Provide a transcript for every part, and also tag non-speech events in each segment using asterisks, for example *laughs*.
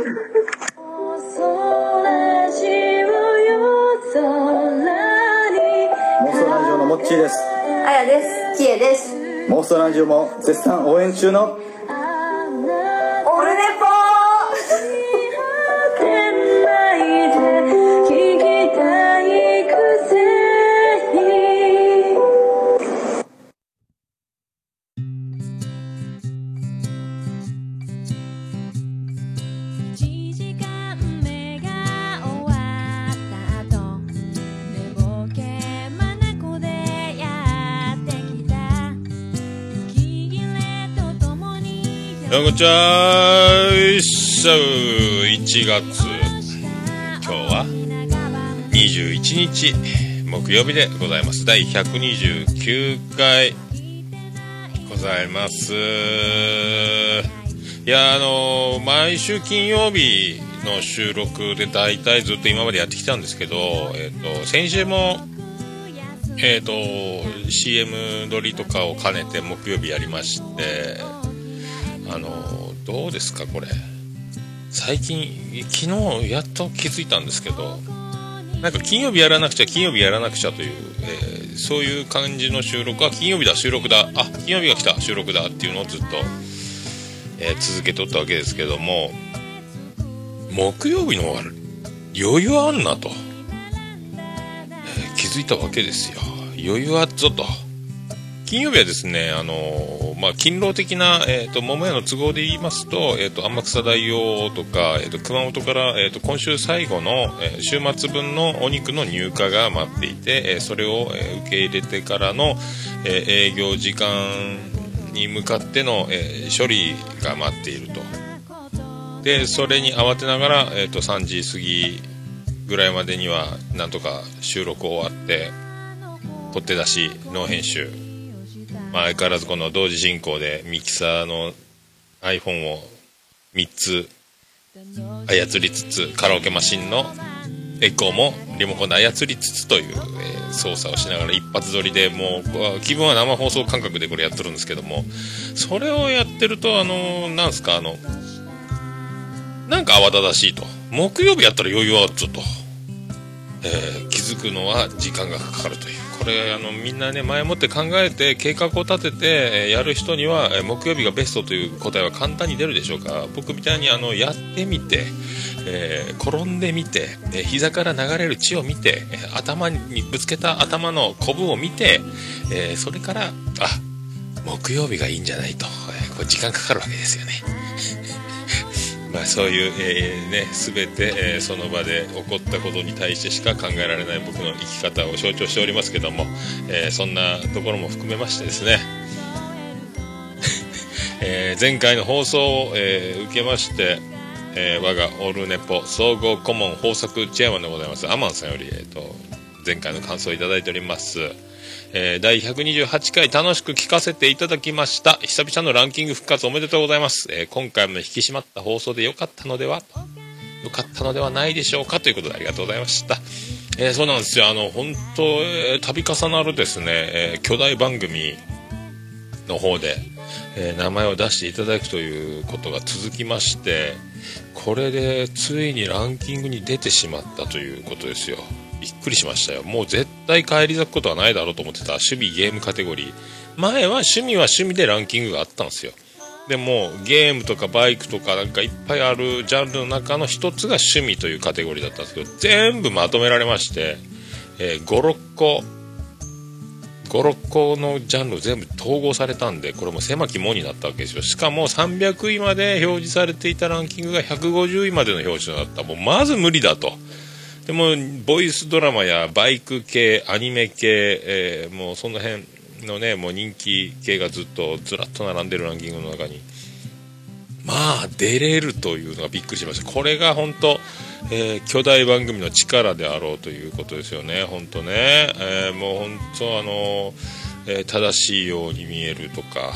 モンストラジオのモッチーですあやです。きえです。モンストラジオも絶賛応援中のにどうもこんにちはしゃ1月。今日は21日木曜日でございます。第129回ございます。いやあの毎週金曜日の収録で大体ずっと今までやってきたんですけど、えっと先週もえっ、と CM 撮りとかを兼ねて木曜日やりましてあのどうですかこれ。最近昨日やっと気づいたんですけどなんか金曜日やらなくちゃ金曜日やらなくちゃという、えーそういう感じの収録あ金曜日だ収録だ。あ金曜日が来た収録だっていうのをずっと、えー続けとったわけですけども木曜日の方が余裕あんなと、えー気づいたわけですよ。余裕あっぞと。金曜日はですね、あのーまあ、勤労的な、えっ、と、桃屋の都合で言いますと、えっ、と、天草大王とか、えっ、と、熊本から、えっ、と、今週最後の、え週末分のお肉の入荷が待っていて、えそれを、え受け入れてからの、え営業時間に向かっての、え処理が待っていると。で、それに慌てながら、えっ、と、3時過ぎぐらいまでには、なんとか収録終わって、取って出し、ノー編集。まあ、相変わらずこの同時進行でミキサーの iPhone を3つ操りつつカラオケマシンのエコーもリモコンで操りつつという、え操作をしながら一発撮りでもう気分は生放送感覚でこれやってるんですけどもそれをやってるとあのなんすかあのなんか慌ただしいと。木曜日やったら余裕はちょっと、えー気づくのは時間がかかるという。これあのみんなね前もって考えて計画を立てて、やる人には、木曜日がベストという答えは簡単に出るでしょうか。僕みたいにあのやってみて、えー転んでみて、え膝から流れる血を見て、頭にぶつけた頭のコブを見て、えーそれからあ木曜日がいいんじゃないと、えこれ時間かかるわけですよね。まあそういう、えーね、全て、えーその場で起こったことに対してしか考えられない僕の生き方を象徴しておりますけども、えーそんなところも含めましてですね、*laughs* えー前回の放送を、えー受けまして、えー我がオールネポ総合顧問豊作チェアマンでございます。アマンさんより、えー、と前回の感想をいただいております。えー第128回楽しく聞かせていただきました。久々のランキング復活おめでとうございます。えー今回も引き締まった放送で良かったのでは良かったのではないでしょうかということでありがとうございました。えーそうなんですよ。あの、本当、えー度重なるですね、えー巨大番組の方で、え名前を出していただくということが続きまして、これでついにランキングに出てしまったということですよ。びっくりしましたよ。もう絶対返り咲くことはないだろうと思ってた趣味ゲームカテゴリー。前は趣味は趣味でランキングがあったんですよ。でもゲームとかバイクとかなんかいっぱいあるジャンルの中の一つが趣味というカテゴリーだったんですけど全部まとめられまして、えー56個56個のジャンル全部統合されたんでこれも狭き門になったわけですよしかも300位まで表示されていたランキングが150位までの表示となったもうまず無理だとでもボイスドラマやバイク系アニメ系、えーもうその辺のねもう人気系がずっとずらっと並んでるランキングの中に。まあ出れるというのがびっくりしました。これが本当、えー巨大番組の力であろうということですよね。本当ね、えーもう本当あの、えー正しいように見えるとか、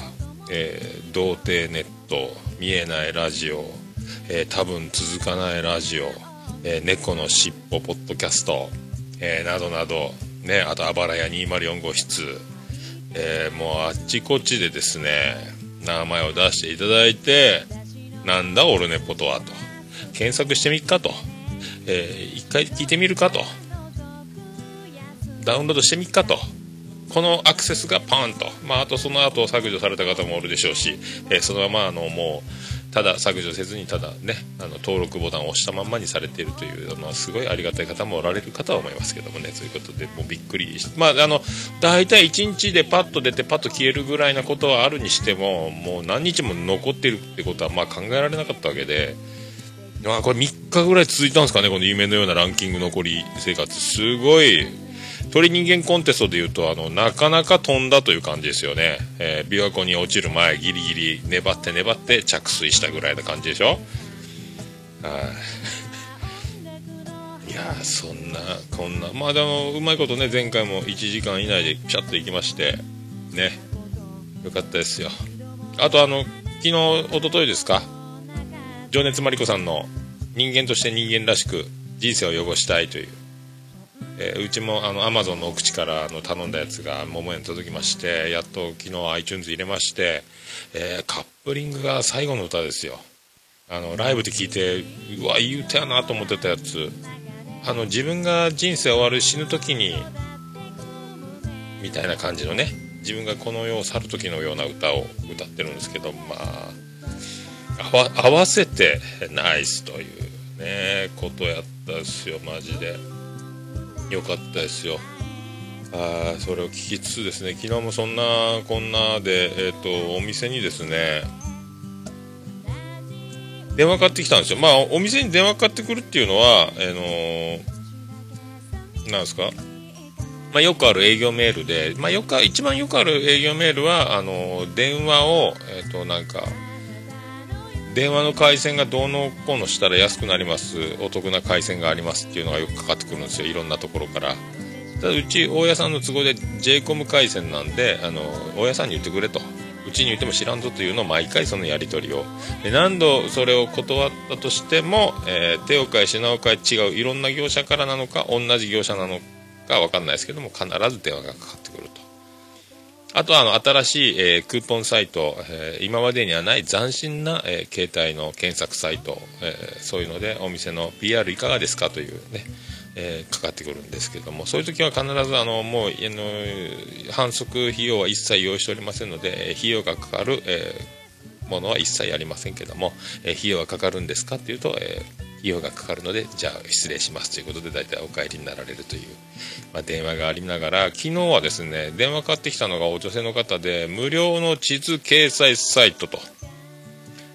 えー童貞ネット見えないラジオ、えー多分続かないラジオ、えー猫のしっぽポッドキャスト、えーなどなどねあとあばらや204号室えーもうあっちこっちでですね名前を出していただいてなんだオルネポとはと。検索してみっかと、えー一回聞いてみるかと、ダウンロードしてみっかと、このアクセスがパンと、まあ、あとその後削除された方もおるでしょうし、えーそのままあのもうただ削除せずにただねあの登録ボタンを押したまんまにされているというのはすごいありがたい方もおられる方は思いますけどもねそういうことでもうびっくりしまああの大体1日でパッと出てパッと消えるぐらいなことはあるにしてももう何日も残ってるってことはまあ考えられなかったわけで。まあこれ3日ぐらい続いたんですかね、この夢のようなランキング残り生活。すごい、鳥人間コンテストでいうと、あの、なかなか飛んだという感じですよね。えー琵琶湖に落ちる前、ギリギリ粘って粘って着水したぐらいな感じでしょ？はい。いやそんな、こんな、まあでも、うまいことね、前回も1時間以内でピシャッと行きまして、ね、よかったですよ。あとあの、昨日、一昨日ですか、情熱マリコさんの人間として人間らしく人生を汚したいという、えーうちもあのアマゾンのお口からあの頼んだやつが桃屋に届きましてやっと昨日 iTunes 入れまして、えーカップリングが最後の歌ですよ。あのライブで聴いてうわいい歌やなと思ってたやつ。あの自分が人生終わる死ぬ時にみたいな感じのね自分がこの世を去る時のような歌を歌ってるんですけどまあ合わ合わせてナイスというねことやったですよマジで。よかったですよ。あそれを聞きつつですね昨日もそんなこんなでえっ、とお店にですね電話かかってきたんですよ。まあお店に電話かかってくるっていうのはあのーなんですか？まあ、よくある営業メールで、まあ、よく一番よくある営業メールはあの電話を、えっとなんか電話の回線がどうのこうのしたら安くなります。お得な回線がありますっていうのがよくかかってくるんですよ。いろんなところから。ただうち大家さんの都合で j コム回線なんであの大家さんに言ってくれと。うちに言っても知らんぞというのを毎回そのやり取りを。何度それを断ったとしても、えー手を変え品を変え違う。いろんな業者からなのか同じ業者なのか分かんないですけども必ず電話がかかってくると。あとはあの新しい、えークーポンサイト、えー今までにはない斬新な、えー携帯の検索サイト、えそういうのでお店の PR いかがですかというね、えかかってくるんですけどもそういう時は必ずあのもうあの反則費用は一切用意しておりませんのでえ費用がかかる、えものは一切ありませんけども、え費用がかかるんですかっていうと、えー用がかかるのでじゃあ失礼しますということで大体お帰りになられるという、まあ、電話がありながら昨日はですね電話かかってきたのがお女性の方で無料の地図掲載サイトと。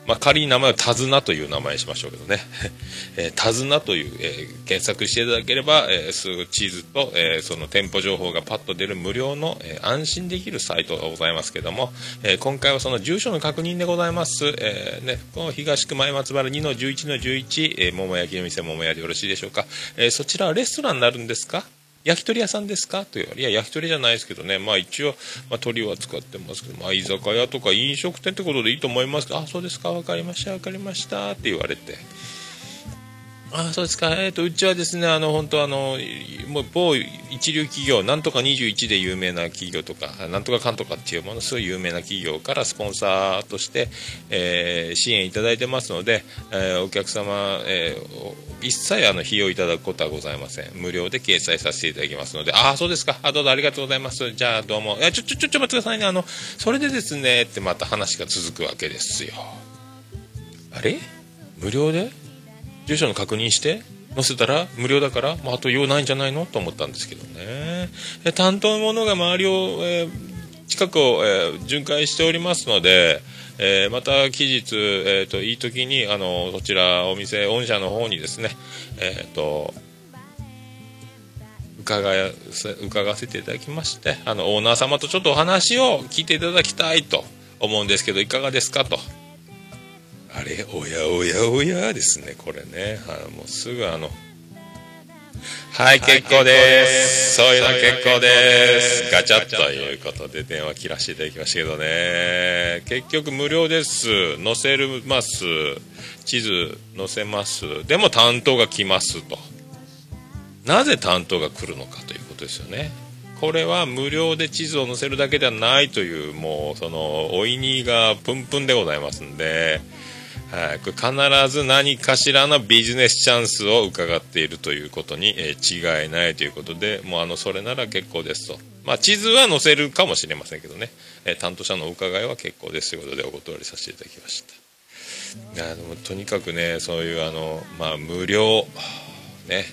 まあ、仮に名前を手綱という名前にしましょうけどね、*laughs* えー手綱という、えー検索していただければ、えー地図と、えーその店舗情報がパッと出る無料の、えー安心できるサイトがございますけども、えー今回はその住所の確認でございます、えーね、この東区前松原2の11の11、えー桃焼きの店桃屋でよろしいでしょうか、えーそちらはレストランになるんですか？焼き鳥屋さんですか？と言われいや焼き鳥じゃないですけどね。まあ一応、まあ、鳥は使ってますけど、まあ、居酒屋とか飲食店ってことでいいと思いますけどあそうですか。分かりました。分かりました。って言われて。あそうですか、えー、とうちはですね、あの本当あの、もう某一流企業、なんとか21で有名な企業とか、なんとかかんとかっていうものすごい有名な企業からスポンサーとして、えー支援いただいてますので、えーお客様、えー一切あの費用いただくことはございません。無料で掲載させていただきますので、ああ、そうですか、あどうぞありがとうございます。じゃあどうも、いやちょちょちょちょ待ってくださいね、あのそれでですねってまた話が続くわけですよ。あれ？無料で？住所の確認して載せたら無料だから、まあ、と用ないんじゃないの？と思ったんですけどね。担当者が周りを、えー近くを、えー巡回しておりますので、えーまた期日、えー、といい時にあのそちらお店御社の方にですねえっ、と伺伺わせていただきましてあのオーナー様とちょっとお話を聞いていただきたいと思うんですけどいかがですか？と。あれおやおやおやですねこれね、はい、もうすぐあの。はい結構です。そういうの結構です。ガチャということで電話切らせていただきましたけどね。結局無料です。載せます。地図載せます。でも担当が来ますと。なぜ担当が来るのかということですよね。これは無料で地図を載せるだけではないというもうそのおいにがプンプンでございますんではい、これ必ず何かしらのビジネスチャンスを伺っているということに、えー違いないということで、もうあの、それなら結構ですと。まあ、地図は載せるかもしれませんけどね、えー担当者のお伺いは結構ですということでお断りさせていただきました。いや、でもとにかくね、そういうあの、まあ、無料、ね、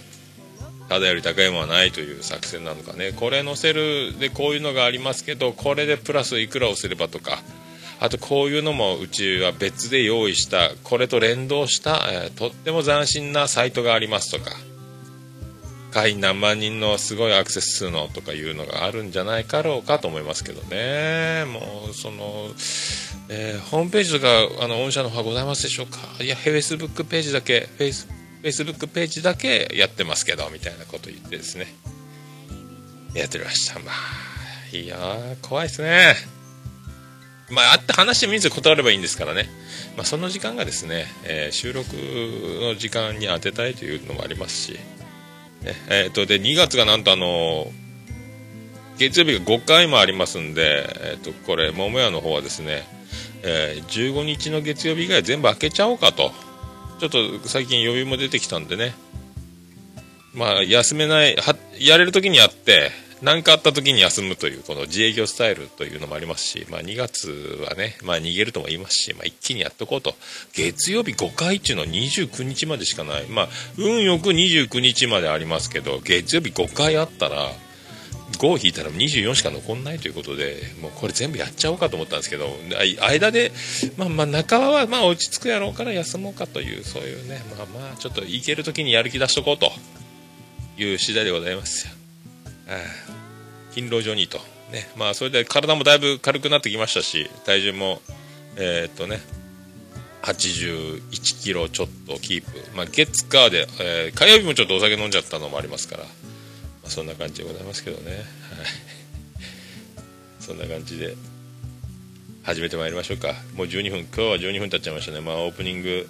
ただより高いものはないという作戦なのかね、これ載せるでこういうのがありますけど、これでプラスいくらをすればとか、あとこういうのもうちは別で用意した、これと連動した、えーとっても斬新なサイトがありますとか、会員何万人のすごいアクセス数のとかいうのがあるんじゃないかろうかと思いますけどね。もう、その、えーホームページとか、あの、御社の方はございますでしょうか？いや、フェイスブックページだけ、フェイス、フェイスブックページだけやってますけど、みたいなこと言ってですね。やってました。まあ、いや、怖いですね。まあ、会って話してみず断ればいいんですからね。まあ、その時間がですね、えー収録の時間に当てたいというのもありますし、ねえー、とで2月がなんとあの月曜日が5回もありますんで、えー、とこれ桃屋の方はですね、えー15日の月曜日以外全部開けちゃおうかとちょっと最近余裕も出てきたんでねまあ休めないはやれる時にやって何かあった時に休むというこの自営業スタイルというのもありますし、まあ、2月はね、まあ、逃げるとも言いますし、まあ、一気にやっとこうと月曜日5回っていうのは29日までしかないまあ運よく29日までありますけど月曜日5回あったら5を引いたら24しか残んないということでもうこれ全部やっちゃおうかと思ったんですけど間で、まあ、まあ半ばはまあ落ち着くやろうから休もうかというそういうねまあまあちょっと行ける時にやる気出しとこうという次第でございますよ。勤労上にと、ね。まあ、それで体もだいぶ軽くなってきましたし体重もえーっとね81キロちょっとキープ、まあ、月火で、えー火曜日もちょっとお酒飲んじゃったのもありますから、まあ、そんな感じでございますけどね、はい、そんな感じで始めてまいりましょうか。もう12分。今日は12分経っちゃいましたね。まあオープニング、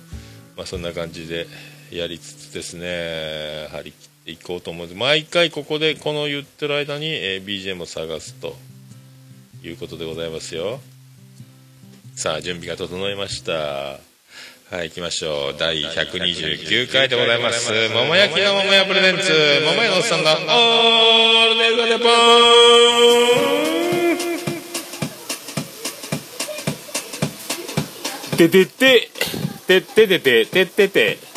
まあ、そんな感じでやりつつですね。張り切っていこうと思うんです。毎回ここでこの言ってる間に、えー BGM を探すということでございますよ。さあ準備が整いました。はい行きましょう。第129回でございます。桃焼きの桃屋プレゼンツ桃屋のおっさんがオールデイズ・ネポてててててててててて。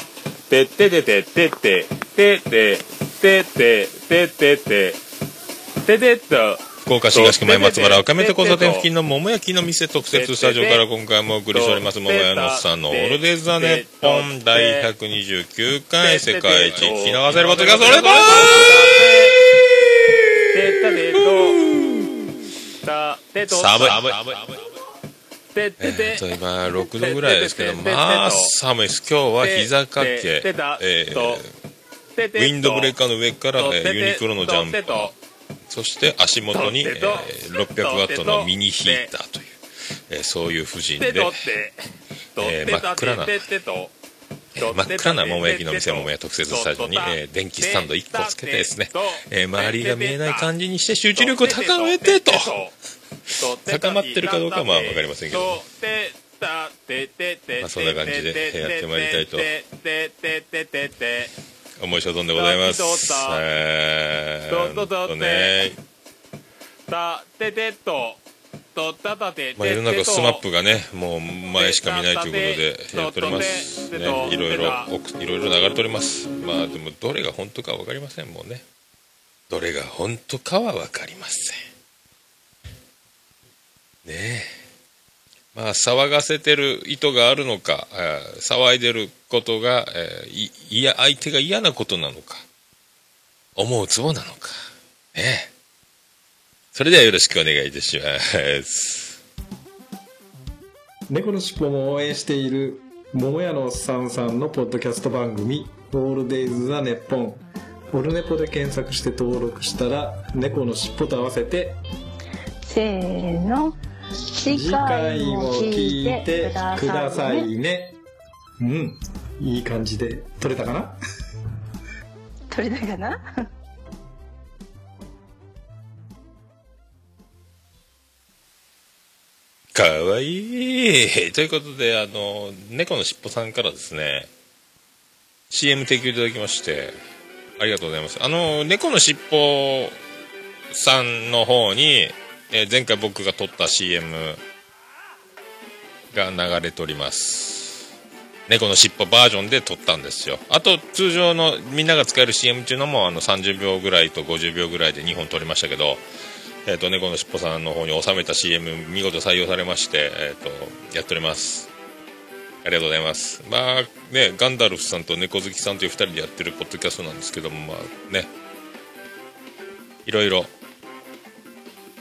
ててててててててててててててててと福岡市東区前松原赤目と交差点付近の桃焼きの店特設スタジオから今回もお送りしております桃屋のさんのオールデイ・ザ・ネッポン第129回世界一聞き流せることがそればてたでとたてと寒いてててえーと今6度ぐらいですけどまあ寒いです。今日は膝掛け、えーウィンドブレーカーの上から、えーユニクロのジャンパーそして足元に、えー600ワットのミニヒーターという、えーそういう布陣で、えー真っ暗なえー真っ暗な桃焼きの店桃屋特設スタジオに、えー電気スタンド1個つけてですね、えー周りが見えない感じにして集中力を高めてと高まってるかどうかはまあわかりませんけどまあそんな感じでやってまいりたいと思い所存でございます。えー、ほんとね、まあ、世の中スマップがね、もう前しか見ないということでやっております。ね、いろいろ、いろいろ流れております。まあでも、どれが本当かわかりませんもんね。どれが本当かはわかりません。ねえ。まあ、騒がせてる意図があるのか、えー騒いでることが、えーいいや、相手が嫌なことなのか、思うツボなのか、ねえ。それではよろしくお願いいたします。猫のしっぽも応援している桃屋のおっさんさんのポッドキャスト番組「オールデイズ・ザ・ネッポン」オルネポで検索して登録したら猫のしっぽと合わせてせーの。次次回も聞いてくださいね。うん。いい感じで撮れたかな？取れたかな？*laughs* かわいい。ということで、あの、猫のしっぽさんからですね、CM 提供いただきまして、ありがとうございます。あの、猫のしっぽさんの方に、えー前回僕が撮った CM が流れております。猫のしっぽバージョンで撮ったんですよ。あと、通常のみんなが使える CM っていうのも、あの、30秒ぐらいと50秒ぐらいで2本撮りましたけど、えっ、と、猫のしっぽさんの方に収めた CM 見事採用されまして、えっ、と、やっております。ありがとうございます。まあね、ガンダルフさんと猫好きさんという2人でやってるポッドキャストなんですけども、まあね、いろいろ、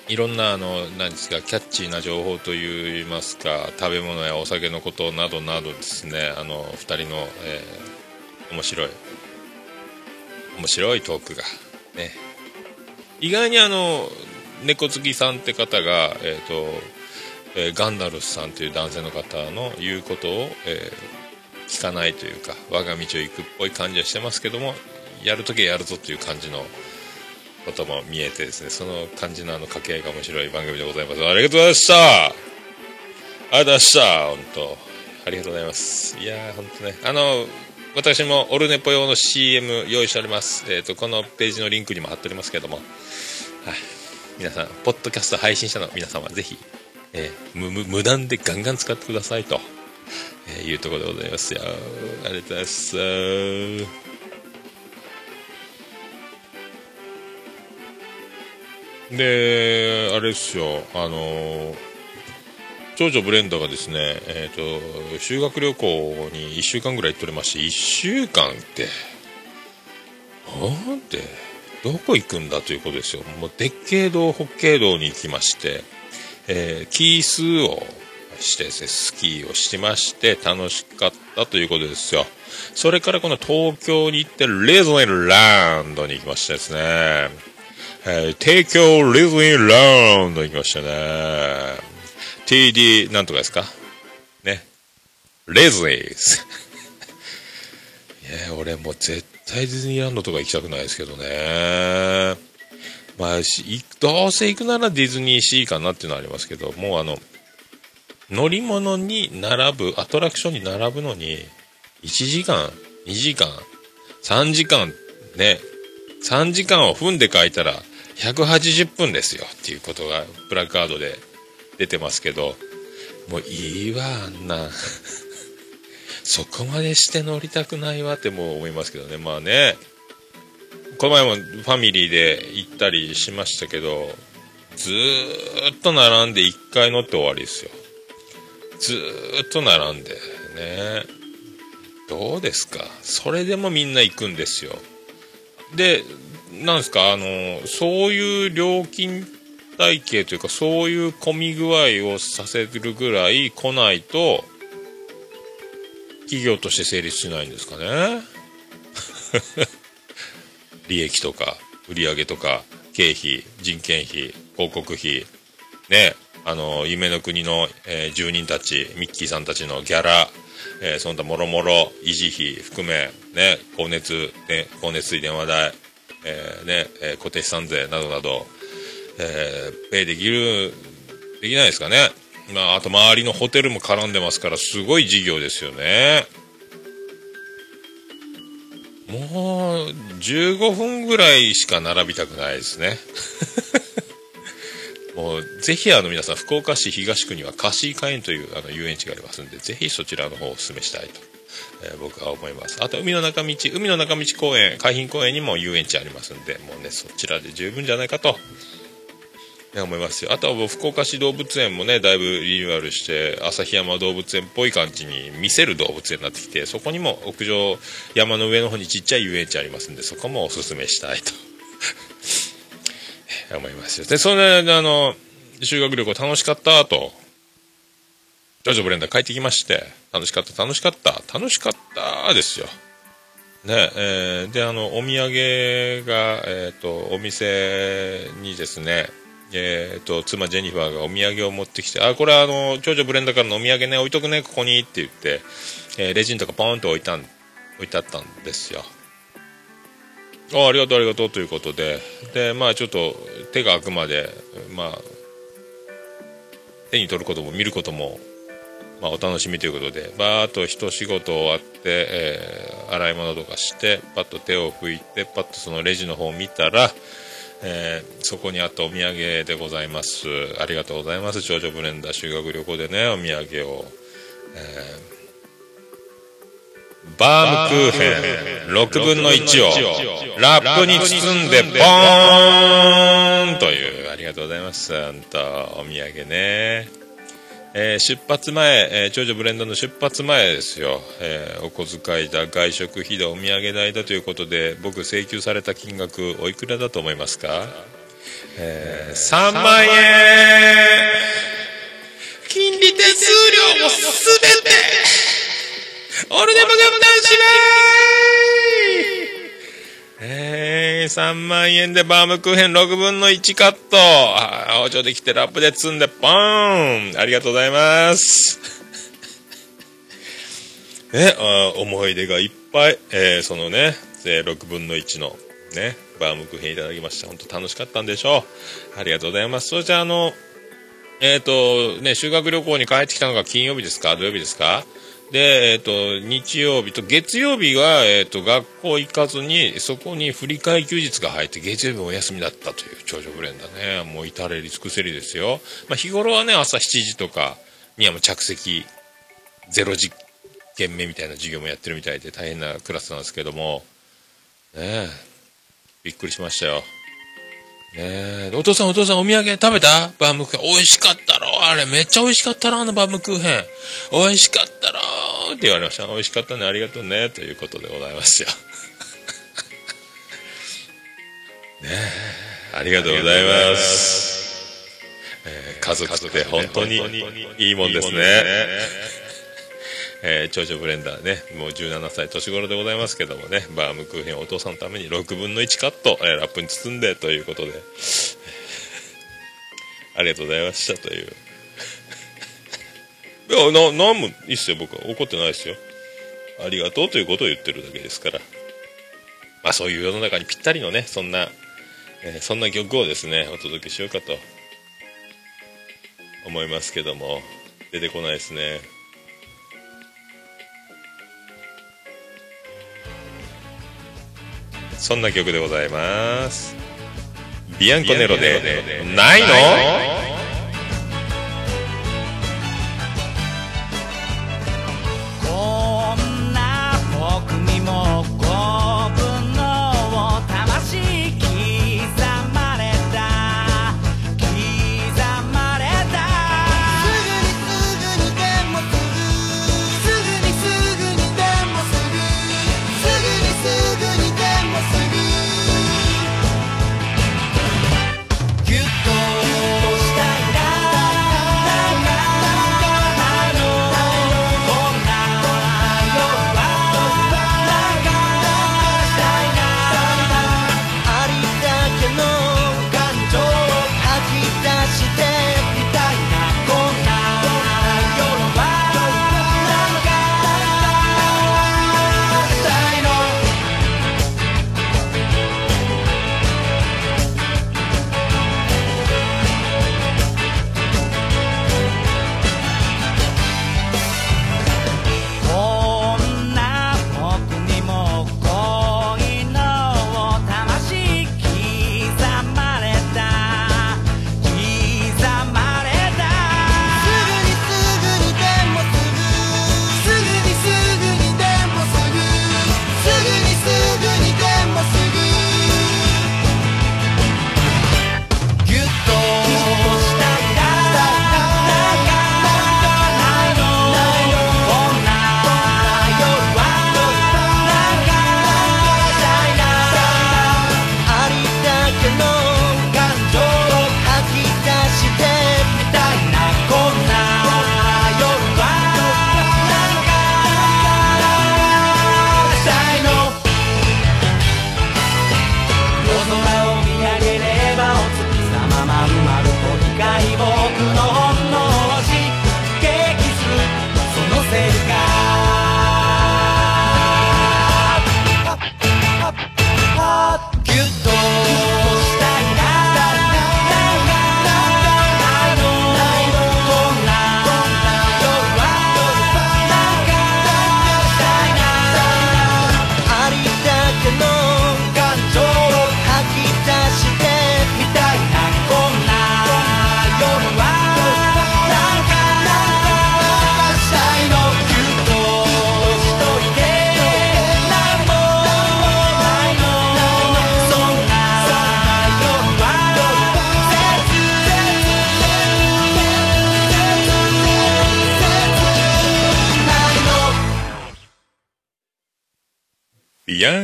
いろんな、あの、何ですか、キャッチーな情報といいますか、食べ物やお酒のことなどなどですね、あの、2人の、えー面白い、面白いトークが、ね、意外にあの、猫好きさんって方が、えっ、と、えーガンダルフさんという男性の方の言うことを、えー聞かないというか我が道を行くっぽい感じはしてますけどもやるときはやるぞという感じのことも見えてですねその感じのあの掛け合いが面白い番組でございます。ありがとうございました。ありがとうございました。本当。ありがとうございます。いやー本当ね。あの私もオルネポ用の CM 用意しております、えー、とこのページのリンクにも貼っておりますけども、はい、皆さんポッドキャスト配信者の皆様ぜひえー無無無断でガンガン使ってくださいと、えーいうところでございますよ。ありがとうございます。であれですよあのー長女ブレンダがですねえっ、と修学旅行に1週間ぐらい行っておりまして1週間ってなんでどこ行くんだということですよもう鉄慶道北慶道に行きましてえーキー数をしてですね、スキーをしまして楽しかったということですよ。それからこの東京に行ってレーズニーランドに行きましてですね、えー帝京レズニーランドに行きましたね。TD なんとかですか？ね。レズニーズ。いや、俺もう絶対ディズニーランドとか行きたくないですけどね。まあ、しどうせ行くならディズニーシーかなっていうのはありますけど、もうあの、乗り物に並ぶ、アトラクションに並ぶのに、1時間、2時間、3時間、ね、3時間を分で書いたら、180分ですよっていうことが、プラカードで出てますけど、もういいわ、あんな。*laughs* そこまでして乗りたくないわってもう思いますけどね。まあね、この前もファミリーで行ったりしましたけど、ずーっと並んで1回乗って終わりですよ。ずーっと並んでね。どうですか？それでもみんな行くんですよ。で、なんですかあの、そういう料金体系というか、そういう混み具合をさせるぐらい来ないと、企業として成立しないんですかね。*laughs* 利益とか売上とか経費人件費広告費ねあの夢の国の、えー住人たちミッキーさんたちのギャラ、えーその他もろもろ維持費含めね光熱、ね、光熱水電話代、えーねえ固定資産税などなど、えーペイできるできないですかねまああと周りのホテルも絡んでますからすごい事業ですよねもう15分ぐらいしか並びたくないですね。*laughs* もうぜひあの皆さん福岡市東区にはカシーカ園というあの遊園地がありますんでぜひそちらの方をお勧めしたいと、えー僕は思います。あと海の中道海の中道公園海浜公園にも遊園地ありますんでもうねそちらで十分じゃないかとね思いますよ。あとは福岡市動物園もねだいぶリニューアルして旭山動物園っぽい感じに見せる動物園になってきてそこにも屋上山の上の方にちっちゃい遊園地ありますんでそこもおすすめしたいと。思いますよ。でそれであの修学旅行楽しかったとジョジョブレンダー帰ってきまして楽しかった楽しかった楽しかったですよ。ねえーであのお土産が、えー、とお店にですねえー、と妻ジェニファーがお土産を持ってきて「あこれあの長女ブレンダーからのお土産ね置いとくねここに」って言って、えーレジンとかポーンと置いたん置いてあったんですよ。あありがとうありがとうということで。でまあちょっと手が空くまでまあ手に取ることも見ることも、まあ、お楽しみということでバーッと一仕事終わって、えー洗い物とかしてパッと手を拭いてパッとそのレジの方を見たら、えーそこにあったお土産でございます。ありがとうございます。長女ブレンダー修学旅行でねお土産を、えーバームクーヘン6分の1をラップに包んでボーンという。ありがとうございます本当お土産ね。えー出発前、えー長女ブレンドの出発前ですよ、えーお小遣いだ外食費だお土産代だということで僕請求された金額おいくらだと思いますか、えー3万円。金利手数料もすべて。俺でも頑談しないえー、3万円でバームクーヘン6分の1カット。あー包丁できてラップで積んでポーンありがとうございます。ね、あ思い出がいっぱい。えーそのね、えー6分の1のね、バームクーヘンいただきました。本当楽しかったんでしょう。ありがとうございます。それじゃあ、あの、えっ、と、ね、修学旅行に帰ってきたのが金曜日ですか土曜日ですかで、えっ、と、日曜日と月曜日は、えっ、と、学校行かずに、そこに振り替え休日が入って、月曜日もお休みだったという長女ブレンダーね。もう至れり尽くせりですよ。まあ、日頃はね、朝7時とかにはもう着席、ゼロ時限目みたいな授業もやってるみたいで大変なクラスなんですけども、ねえ、びっくりしましたよ。ねえ、お父さんお父さんお土産食べた？バームクーヘン。美味しかったろ？あれめっちゃ美味しかったろ？あのバームクーヘン。美味しかったろ？って言われました。美味しかったね、ありがとうね、ということでございますよ。*laughs* ねえ、ありがとうございます。えー家族って本当にいいもんですね。えー長女ブレンダーね、もう17歳年頃でございますけどもね、バームクーヘンお父さんのために6分の1カット、えーラップに包んでということで、*laughs* ありがとうございましたという。*laughs* いや、な、なんもいいっすよ、僕は。怒ってないですよ。ありがとうということを言ってるだけですから。まあそういう世の中にぴったりのね、そんな、えーそんな曲をですね、お届けしようかと思いますけども、出てこないですね。そんな曲でございます。ビアンコネロで、ないの？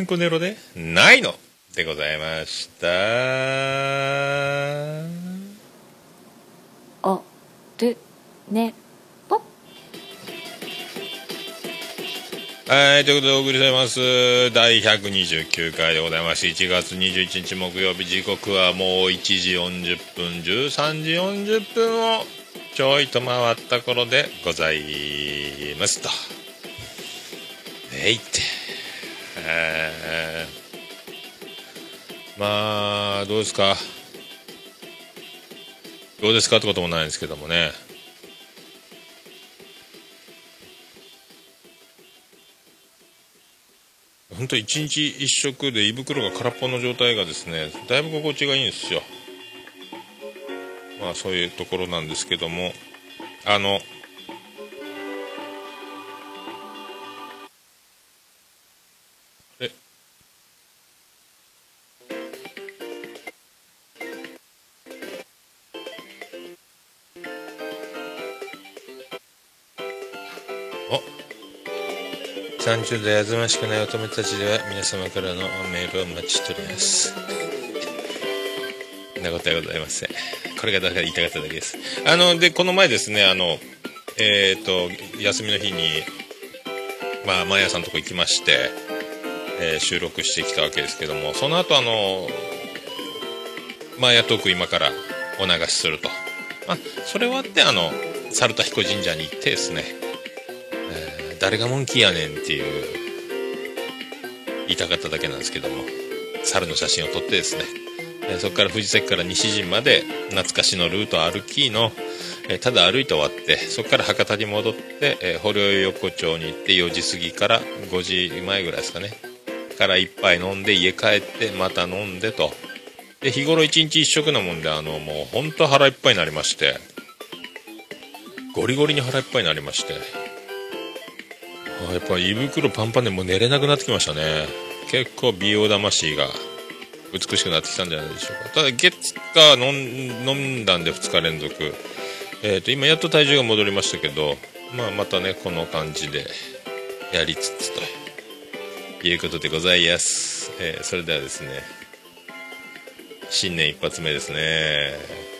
ビアンコネロで？ないのでございました。おるねぽはい、ということでお送りされます。第129回でございます。1月21日木曜日、時刻はもう1時40分、13時40分をちょいと回った頃でございますと。えいって。えまあ、どうですか？どうですかってこともないんですけどもね。本当一日一食で胃袋が空っぽの状態がですねだいぶ心地がいいんですよまあそういうところなんですけどもあの30代あずましくない乙女たちでは皆様からのメールをお待ちしております。そんなことはございません。これがだから言いたかっただけです。あのでこの前ですねあのえっ、ー、と休みの日にまあマヤのとこ行きまして、えー、収録してきたわけですけどもその後あのマヤトーク今からお流しすると。まあそれ終わってあの猿田彦神社に行ってですね誰がモンキーやねんっていう言いたかっただけなんですけども。猿の写真を撮ってですね、えそこから藤崎から西陣まで懐かしのルート歩きの、えただ歩いて終わってそこから博多に戻って、えー、堀尾横丁に行って4時過ぎから5時前ぐらいですかね。から一杯飲んで家帰ってまた飲んでと。で日頃一日一食なもんであのもうほんと腹いっぱいになりまして。ゴリゴリに腹いっぱいになりまして。やっぱ胃袋パンパンでもう寝れなくなってきましたね。結構美容魂が美しくなってきたんじゃないでしょうか。ただ月火飲ん飲んだんで2日連続。えー、と今やっと体重が戻りましたけど、まあ、またねこの感じでやりつつということでございます、えーそれではですね新年一発目ですね。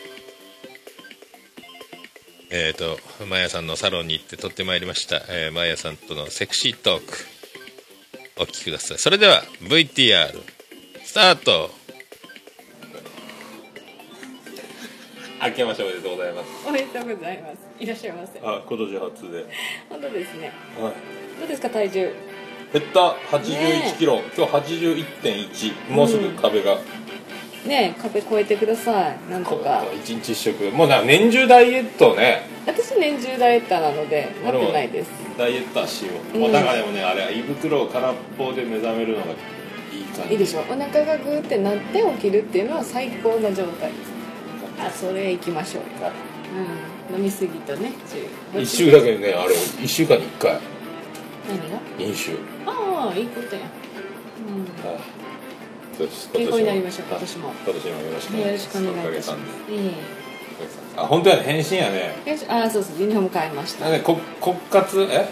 えー、と、マヤさんのサロンに行って撮ってまいりました、えー、マヤさんとのセクシートーク、お聞きください。それでは、VTR、スタート明けましておめでとうございます。おめでとうございます。いらっしゃいませ。あ、今年初で。本当ですね。はい。どうですか体重？減った81キロ、今日81.1。もうすぐ壁が。ねえ壁越えてください。なんとか。一日一食。もうな、年中ダイエットね。私年中ダイエッターなのでなってないです。ダイエットはしよう。うんだからでもね、あれ、胃袋を空っぽで目覚めるのがいい感じ。いいでしょ。お腹がグーってなって起きるっていうのは最高な状態です。あ、それ行きましょうか。うん。飲みすぎとね。一週だけね、あれ、一週間に一回。何が？飲酒。ああいいことや。健康になりましょう今年も。今年もよろしくおよ願いします。あ、本当やね、返信やね。あそうそうユニフォーム変えました。な骨活、え？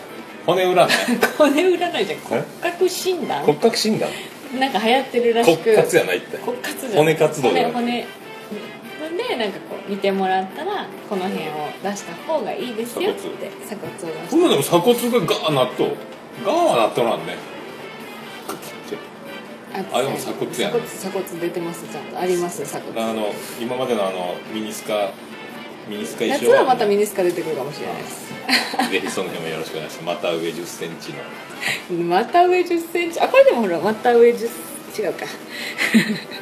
骨占い？*laughs* 骨占いじゃん。骨格診断？骨格診断？なんか流行ってるらしく。骨活やないって。骨活じゃん骨活動骨骨でなんかこう見てもらったらこの辺を出した方がいいですよって。鎖骨。を出して。こんなでも鎖骨がガーなっとう。ガーはなっとらんね。あでも鎖骨や鎖骨鎖骨出てますちゃんとあります鎖骨あの、今までのあの、ミニスカ、ミニスカ衣夏装はまたミニスカ出てくるかもしれないですぜひその辺もよろしくお願いします。また上10センチの。*laughs* また上1 0ンチあこれでもほらまた上10違うか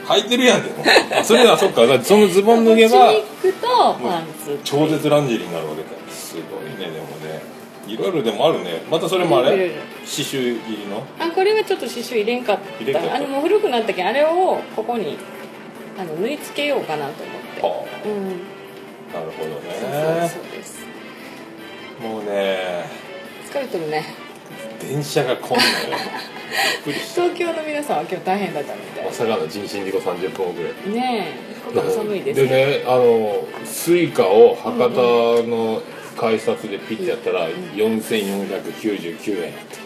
履いてるやんでも。あそれはそっか。そのズボン脱げばチ、ニックとパンツ超絶ランジェリーになるわけだよ。すごいね、でもね。いろいろでもあるね。またそれもあれ？刺繍入りの？あこれはちょっと刺繍入れんかっ入れんかった。たあのもう古くなったけんあれをここにあの縫い付けようかなと思って。うん。なるほどね。そうそうですもうね、疲れてるね。電車が混んのよ。*laughs* びっくりした。東京の皆さんは今日大変だったみたまさかの人身事故30分遅れ。いねえ。寒いですでねあのスイカを博多の改札でピッてやったら4499円やって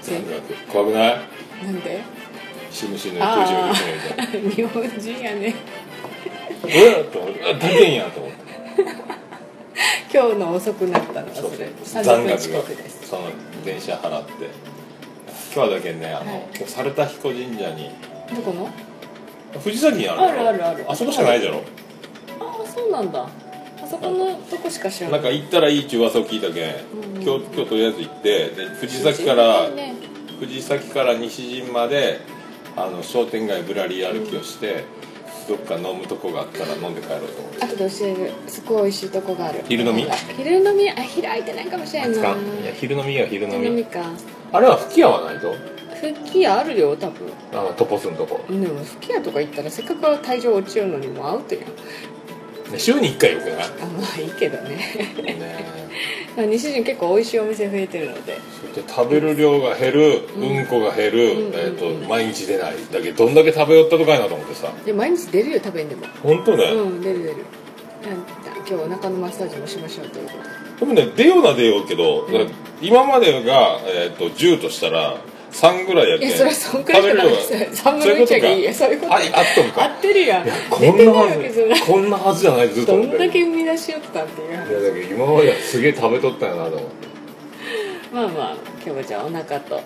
残額怖くない？なんで？死ぬ死ぬ空襲あ撃みたいなあ日本人やね。えっと思って。あんやと思って。*laughs* 今日の遅くなったの。はそれ30分残額がその電車払って。今日だけねあの、はい。今日猿田彦神社に。どこの？藤崎にあるあるあるある。あそこしかないじゃろ。ああそうなんだ。あそこのとこしか知らなないんか行ったらいいって噂を聞いたけん、うん。今日今日とりあえず行って。で藤崎からね。藤崎から西陣まであの商店街ぶらり歩きをして、どっか飲むとこがあったら飲んで帰ろうと思って。後で教える。すごい美味しいとこがある。昼飲み？昼飲み？あ昼空いてないかもしれんな。つか？んいや昼飲みや昼飲み。昼飲みか。あれは吹き矢はないと吹き矢あるよ多分。あのトポスのとこ。でも吹き矢とか行ったらせっかく退場落ちるのにもうアウトやんね週に1回よくない？あまあいいけどね。ね。*laughs* 西陣結構美味しいお店増えてるので。で食べる量が減る、うん、こが減る、うんえーと毎日出ない。だけどどんだけ食べよったとかいなと思ってさ。で毎日出るよ食べんでも。本当だよ、うん出る出る。なんだ今日お腹のマッサージもしましょうということ。ででもね出ような出ようけど、今までが、えー、と10としたら3ぐらいやいやそれはそんくらいしかない。です食べる量が。3分の1やけん。いやそういうこと。ああっとんか。合ってるやん。こんなはずこんなはずじゃないずっとどんだけ生み出しよったんっていう話。いやだけど今まではすげえ食べとったんやなと思って。まあまあ今日はじゃあお腹と。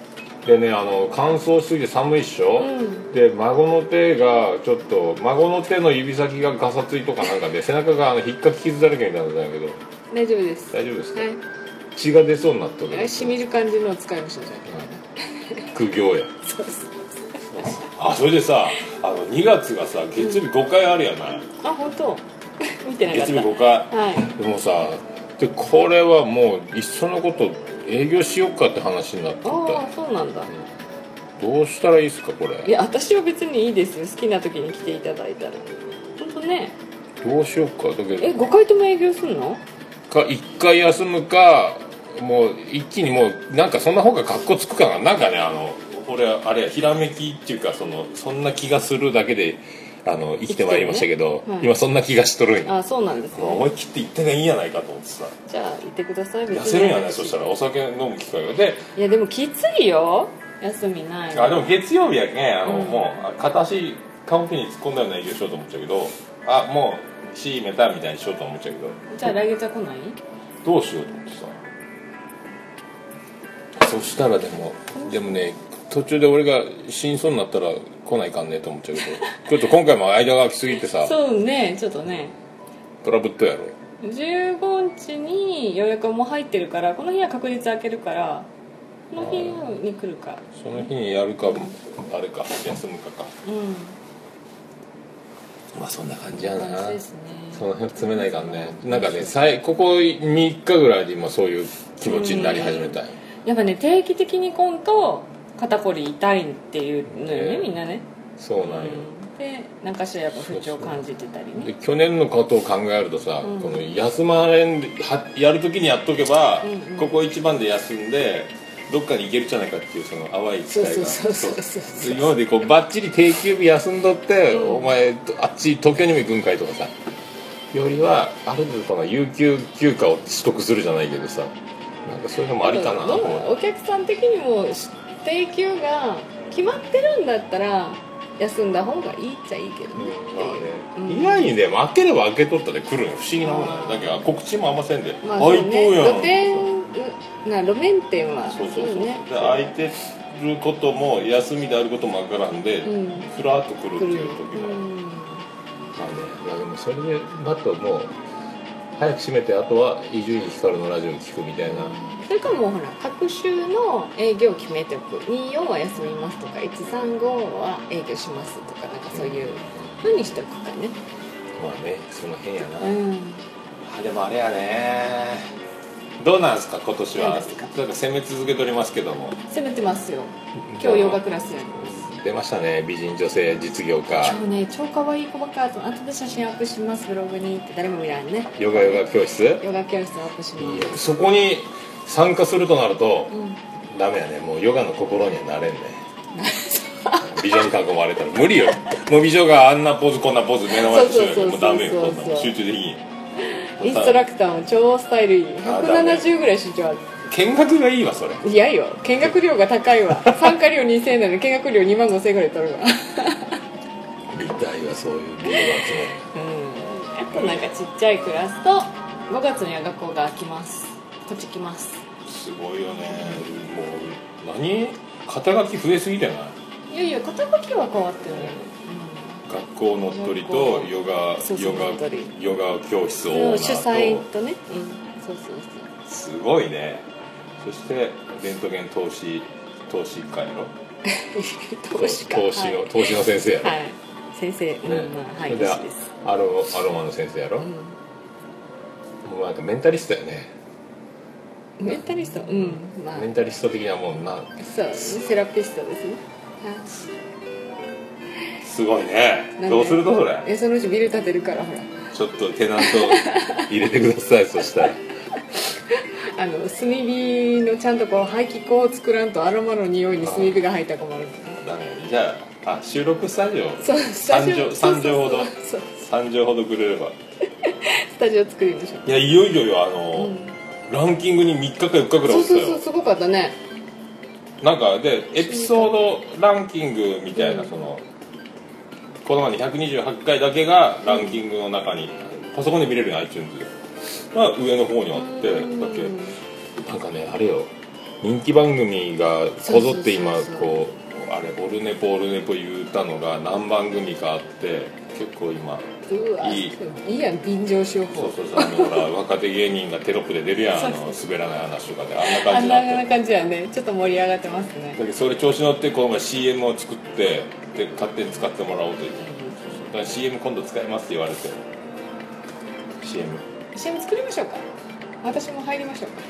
でねあの乾燥しすぎて寒いっしょ、うん。で孫の手がちょっと孫の手の指先がガサついとかなんかで背中があの引っかき傷だらけみたいなんだけど。大丈夫です。大丈夫ですか、はい。血が出そうになったけどしみる感じのを使いましょうじゃ苦行や。あそれでさあの2月がさ月曜日5回あるやない、あ本当。*laughs* 見てなかった。月曜日5回。はい。でもさでこれはもういっそのこと営業しようかって話になってああたそうなんだ。どうしたらいいですかこれ。いや私は別にいいですよ。好きな時に来ていただいたら。本当ね。どうしようか。だけど。え5回とも営業するの？か1回休むかもう一気にもうなんかそんな方が格好つくかななんかねあの俺はあれやひらめきっていうかそのそんな気がするだけであの生きてまいりましたけど、ね。はい今そんな気がしとるんや。あそうなんです思いね切って行ってがいいんやないかと思ってさじゃあ行ってください別に。痩せるんやねそしたらお酒飲む機会が。でいやでもきついよ。休みないあでも月曜日やけんあの、うん。もう片足カンペに突っ込んだような営業しようと思っちゃうけどあもう閉めたみたいにしようと思っちゃうけど。じゃあ来月は来ない？どうしようと思ってさそしたらでもでもね途中で俺が死にそうになったら来ないかんねと思っちゃうけど *laughs* ちょっと今回も間が空きすぎてさそうねちょっとね。トラブットやろ。15日に予約も入ってるからこの日は確実開けるからこの日に来るか。その日にやるかあれか休むかか。うん。まあそんな感じやな。感じですね。その辺詰めないかんね。なんかねさいここ3日ぐらいで今そういう気持ちになり始めたんよやっぱね定期的に来んと肩こり痛いっていうのよねねみんなね。そうなんよ、うん。で何かしらやっぱ不調感じてたりね。で去年のことを考えるとさ、うん。この休まれんではやる時にやっとけば、うんうん。ここ一番で休んでどっかに行けるじゃないかっていうその淡い期待が今までこうバッチリ定休日休んどって、うん。お前あっち東京にも行くんかいとかさよりはある程度その有給休暇を取得するじゃないけどさなんかそういうのもありかなとどう思うお客さん的にも定休が決まってるんだったら休んだ方がいいっちゃいいけどね。ってまあね、うん。意外にでも開ければ開けとったで来るんよ。不思議なもんだよ。だけど告知もあんませんで、開いとうね。やん。露店な路面店はそうそうそう、ね。で空いてることも休みであることもわからんで、うん。ふらっと来るっていう時も、うん。まあね。いやでもそれでバッともう早く閉めてあとは伊集院光のラジオを聞くみたいな、それかもうほら各週の営業を決めておく24は休みますとか135は営業しますとかなんかそういうふうにしておくかね。まあねその辺やな、うん。あでもあれやね。どうなんですか今年は。何ですか？なんか攻め続けておりますけども。攻めてますよ。今日ヨガクラスやります出ましたね美人女性実業家。今日ね超可愛い子ばっかり後で写真アップしますブログにって誰も見らんね。ヨガヨガ教室？ヨガ教室アップします。そこに参加するとなると、うん。ダメやね。もうヨガの心にはなれんね。*laughs* 美女に囲まれたら無理よ。もう美女があんなポーズこんなポーズ目の前でしてそうそうそうもう。ダメよ。集中できんよ。インストラクターも超スタイルいい。あダメ。170ぐらい身長ある見学がいい。わそれいやよ見学料が高いわ参加料2000円なのに見学料2万5000円ぐらい。取るわ見たい。わそういう美容集うんあとなんかちっちゃい。クラスと5月には学校が開きますこっち来ますすごいよねもう何肩書き増えすぎじゃない。いやい。や肩書きは変わってない、学校乗っ取りとヨガヨガヨガ教室オうん、ーナ主催とねうんそうそうとすごい。ねそしてレントゲン投資投資家やろ？そ *laughs* う投資家。投資の、投資の先生やろ、はい、はい、先生、うんねまあはいでアロアロマの先生やろ、うん。もうなんかメンタリストやね。メンタリスト？うんまあ。メンタリスト的なもんな。そうセラピストですね。はい。すごいね。どうするとそれ？えそのうちビル建てるからほら。ちょっとテナント入れてくださいそしたら *laughs* あの炭火のちゃんとこう排気口を作らんとアロマの匂いに炭火が入ったら困るじゃああ収録スタジオそうスタジオ3畳三畳ほど3畳ほどくれればスタジオ作りましょういやいよいよよあのう、ランキングに3日か4日ぐらいそう落ちたよそうそうすごかったねなんかでエピソードランキングみたいな、そのこの前に128回だけがランキングの中に、パソコンで見れるよ iTunes が上の方にあってだけなんかねあれよ。人気番組がこぞって今こうあれ「オルネポオルネポ」言うたのが何番組かあって結構今いい。いいやん便乗商法。そうそうそうあのほら *laughs* 若手芸人がテロップで出るやんあの滑らない話とかであんなあん感じだった。な感じやね。ちょっと盛り上がってますね。だけどそれ調子乗ってこの前 CM を作ってで勝手に使ってもらおうという。だから CM 今度使いますって言われて CM CM 作りましょうか。私も入りましょうか。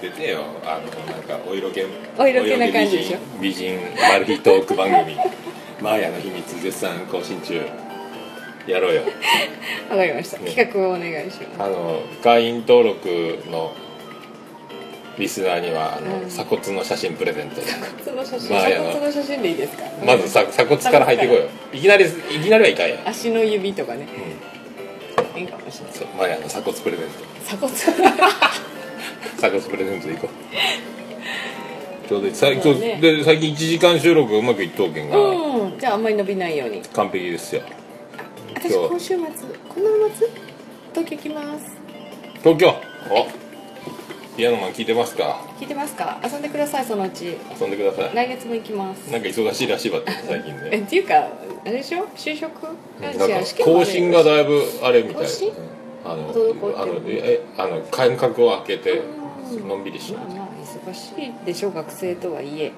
出てよ。あのなんかお色気お色気な感じでしょ。美人マル秘トーク番組「*laughs* マーヤの秘密」絶賛更新中。やろうよ。*laughs* わかりました。ね。企画をお願いします。あの会員登録のリスナーにはあの、うん。鎖骨の写真プレゼント。その写真？鎖骨の写真でいいですか？まずさ鎖骨から入ってこいよ。いきなりいきなりはいかんやん足の指とかねいいかもしれない。そうマーヤの鎖骨プレゼント。鎖骨？*laughs* 鎖骨プレゼントでいこう。ちょうど最そうね。で最近1時間収録がうまくいっとうけんが、うん。じゃああんまり伸びないように。完璧ですよ。私今週末この末？東京行きます。東京？おピアノマン聞いてますか？聞いてますか？遊んでくださいそのうち。遊んでください。来月も行きます。なんか忙しいらしいわって最近 *laughs* えねっていうかあれでしょ？就職？なんか更新がだいぶあれみたいあのあのえあの間隔を空けてのんびりしまあまあ忙しいでしょ学生とはいえ。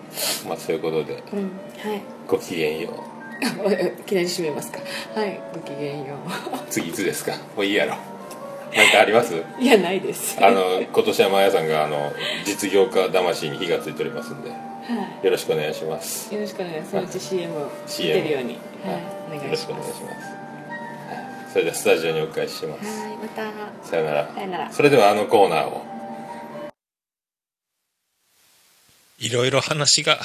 まあそういうことで。うんはい。ごきげんよう。*laughs* いきなり締めますか。はいごきげんよ次いつですか？もういいやろなんかあります？ういやないです。あの今年はマヤさんがあの実業家魂に火がついておりますんではよろしくお願いします。いよろしくお願いします。そのうち CM を CM 出るように。はい。およ願いします。ろしくお願いします。はい。それではスタジオにお返しします。はいまた。さよなら。さよなら。それではあのコーナーを。いろいろ話が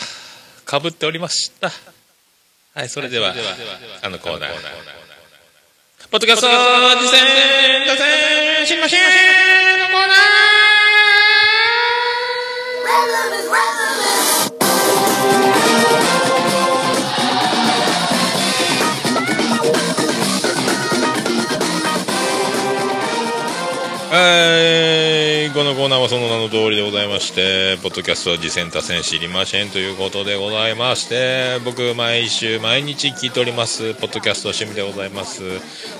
かぶっておりました。はい、それでは、あのコーナー。ポッドキャスト、実践、実践、知りませんのコーナー。えー、のコーナーはその名の通りでございまして、ポッドキャスト、次戦多戦知りませんということでございまして、僕、毎週、毎日聞いております、ポッドキャスト趣味でございます。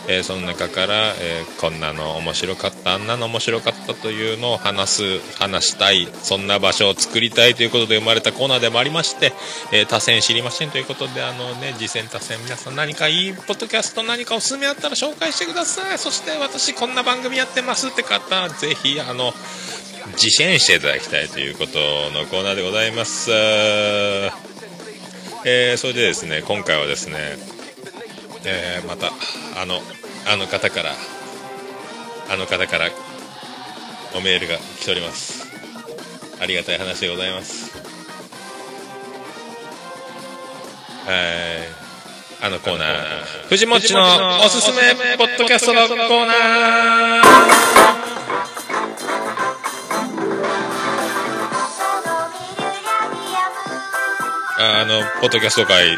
えーその中から、えーこんなの面白かった、あんなの面白かったというのを話す、話したい、そんな場所を作りたいということで生まれたコーナーでもありまして、えー多戦知りませんということで、あのね、次戦多戦、皆さん何かいいポッドキャスト何かおすすめあったら紹介してください。そして私こんな番組やってますって方、ぜひ、あの、自践していただきたいということのコーナーでございます。えーそれでですね、今回はですね、えーまた、あの、あの方から、あの方からおメールが来ております。ありがたい話でございます。はい。あのコーナー、藤もっちのおすすめポッドキャストのコーナーあの、ポッドキャスト界、え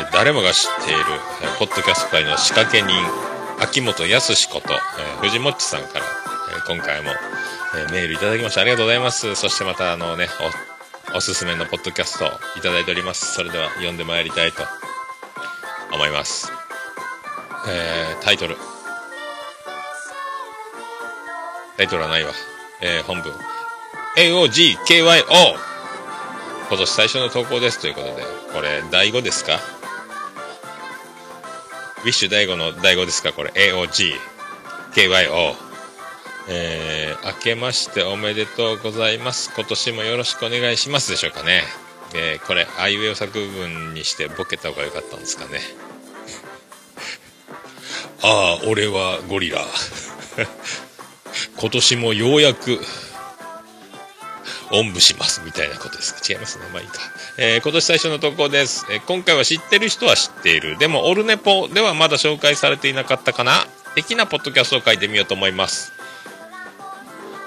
ー誰もが知っている、えーポッドキャスト界の仕掛け人、秋元康こと、えー藤もっちさんから、えー今回も、えーメールいただきましてありがとうございます。そしてまた、あのね、お、おすすめのポッドキャストいただいております。それでは読んでまいりたいと思います。えータイトル。タイトルはないわ。えー本文。AOGKYO! 今年最初の投稿ですということで、これ、第5ですか？ウィッシュ第5の第5ですか？これ、AOG、KYO。えー、明けましておめでとうございます。今年もよろしくお願いしますでしょうかね。えー、これ、アイウェイ作文にしてボケた方が良かったんですかね。*laughs* ああ、俺はゴリラ。*laughs* 今年もようやく、おんぶしますみたいなことですか？違いますね。まあいいか、えー今年最初の投稿です、えー今回は知ってる人は知っている。でもオルネポではまだ紹介されていなかったかな。的なポッドキャストを書いてみようと思います。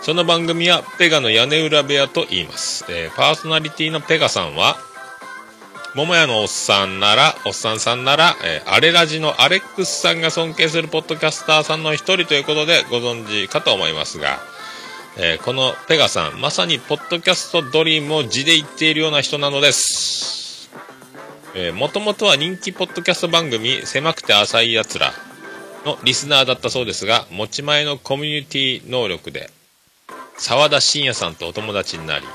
その番組はペガの屋根裏部屋と言います、えーパーソナリティのペガさんは桃屋のおっさんなら、おっさんさんなら、えーアレラジのアレックスさんが尊敬するポッドキャスターさんの一人ということでご存知かと思いますが、えーこのペガさん、まさにポッドキャストドリームを字で言っているような人なのです。えー、もともとは人気ポッドキャスト番組、狭くて浅い奴らのリスナーだったそうですが、持ち前のコミュニティ能力で、沢田信也さんとお友達になり、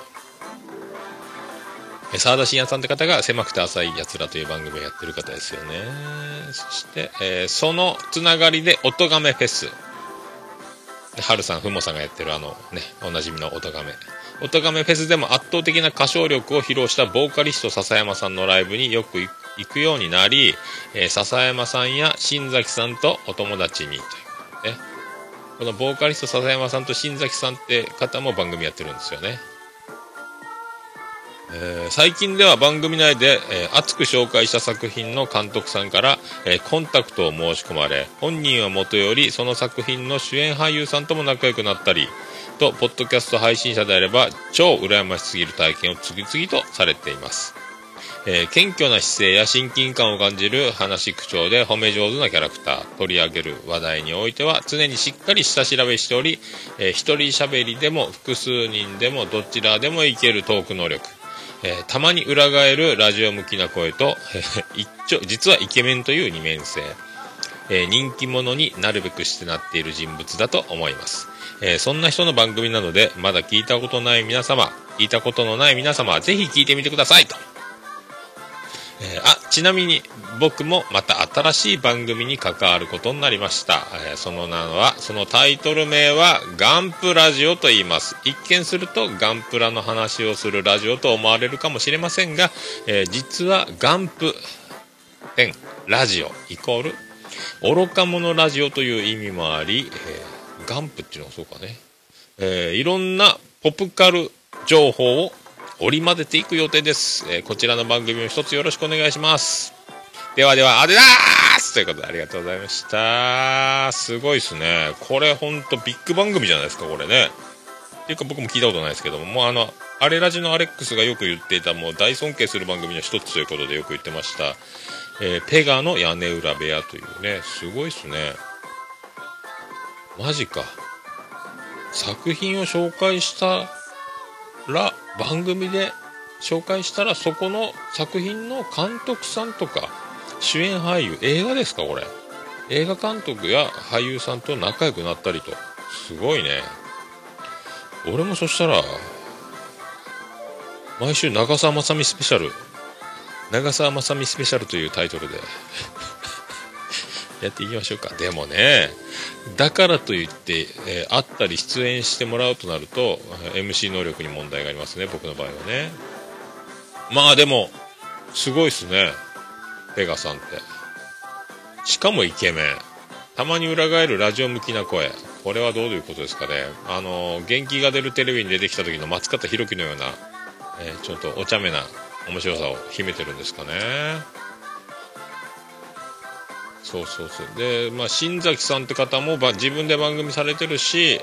え沢田信也さんって方が狭くて浅い奴らという番組をやってる方ですよね。そして、えーそのつながりで、音亀フェス。ハルさん、ふもさんがやってるあのね、おなじみのおとがめ。おとがめフェスでも圧倒的な歌唱力を披露したボーカリスト笹山さんのライブによく行くようになり、えー笹山さんや新崎さんとお友達にということね。このボーカリスト笹山さんと新崎さんって方も番組やってるんですよね。えー最近では番組内で、えー熱く紹介した作品の監督さんから、えーコンタクトを申し込まれ本人はもとよりその作品の主演俳優さんとも仲良くなったりとポッドキャスト配信者であれば超羨ましすぎる体験を次々とされています、え謙虚な姿勢や親近感を感じる話口調で褒め上手なキャラクター取り上げる話題においては常にしっかり下調べしており、えー一人喋りでも複数人でもどちらでもいけるトーク能力。えーたまに裏返るラジオ向きな声と、一丁実はイケメンという二面性、えー人気者になるべくしてなっている人物だと思います、えーそんな人の番組なのでまだ聞いたことない皆様聞いたことのない皆様ぜひ聞いてみてくださいと、えーあちなみに僕もまた新しい番組に関わることになりました、えーその名はそのタイトル名はガンプラジオと言います。一見するとガンプラの話をするラジオと思われるかもしれませんが、えー実はガンプ点ラジオイコール愚か者ラジオという意味もあり、えガンプっていうのはそうかね、えーいろんなポップカル情報を織り交ぜていく予定です、えーこちらの番組を一つよろしくお願いしますではでは、あでだーすということでありがとうございました。すごいですね。これほんとビッグ番組じゃないですか、これね。っていうか僕も聞いたことないですけども、もうあの、アレラジのアレックスがよく言っていた、もう大尊敬する番組の一つということでよく言ってました。えーペガの屋根裏部屋というね、すごいっすね。マジか。作品を紹介したら、番組で紹介したら、そこの作品の監督さんとか、主演俳優、映画ですか、これ。映画監督や俳優さんと仲良くなったりと。すごいね。俺もそしたら、毎週長澤まさみスペシャル、長澤まさみスペシャルというタイトルで、やっていきましょうか。でもね、だからといって、えー会ったり出演してもらうとなると、MC 能力に問題がありますね、僕の場合はね。まあでも、すごいっすね。ペガさんって。しかもイケメン。たまに裏返るラジオ向きな声。これはどういうことですかね。あの元気が出るテレビに出てきた時の松方弘樹のような、えーちょっとお茶目な面白さを秘めてるんですかね。そうそうそう。で、まあ、新崎さんって方も自分で番組されてるし、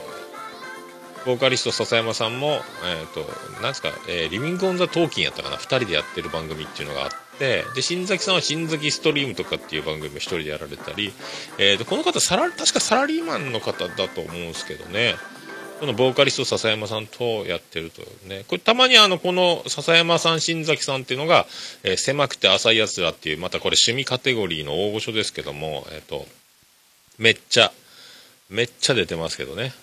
ボーカリスト笹山さんも、えっ、と、なんですか、えーリビングオンザトーキンやったかな、2人でやってる番組っていうのがあって、で、新崎さんは新崎ストリームとかっていう番組も1人でやられたり、えーと、この方、サラ、確かサラリーマンの方だと思うんですけどね、このボーカリスト笹山さんとやってるとね、これたまにあの、この笹山さん、新崎さんっていうのが、えー狭くて浅い奴らっていう、またこれ趣味カテゴリーの大御所ですけども、えっ、と、めっちゃ、めっちゃ出てますけどね。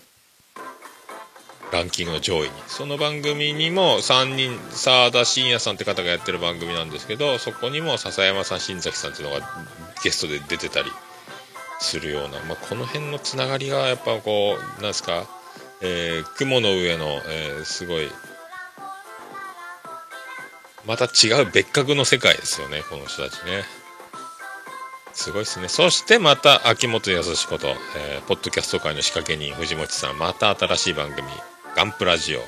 ランキングの上位に。その番組にも3人、沢田信也さんって方がやってる番組なんですけど、そこにも笹山さん、新崎さんっていうのがゲストで出てたりするような、まあ、この辺のつながりがやっぱこう、なんですか、えー雲の上の、えーすごい、また違う別格の世界ですよね、この人たちね。すごいですね。そしてまた、秋元康こと、えーポッドキャスト界の仕掛け人、藤本さん、また新しい番組、ガンプラジオ。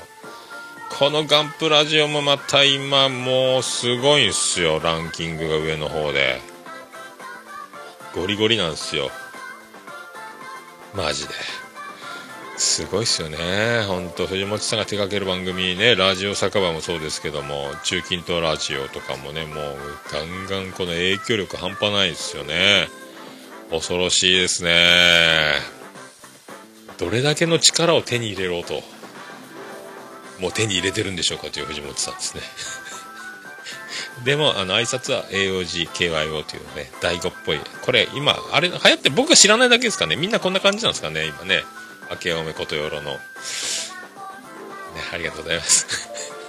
このガンプラジオもまた今もうすごいんすよ、ランキングが上の方で。ゴリゴリなんすよ。マジで。すごいっすよね。ほんと、藤本さんが手掛ける番組ね、ラジオ酒場もそうですけども、中近東ラジオとかもね、もうガンガンこの影響力半端ないですよね。恐ろしいですね。どれだけの力を手に入れろと、もう手に入れてるんでしょうかという藤本さんですね。*laughs* でも、あの、挨拶は AOG、KYO というね、大悟っぽい。これ、今、あれ、流行って僕が知らないだけですかね。みんなこんな感じなんですかね、今ね。明けおめことよろの。ね、ありがとうございます。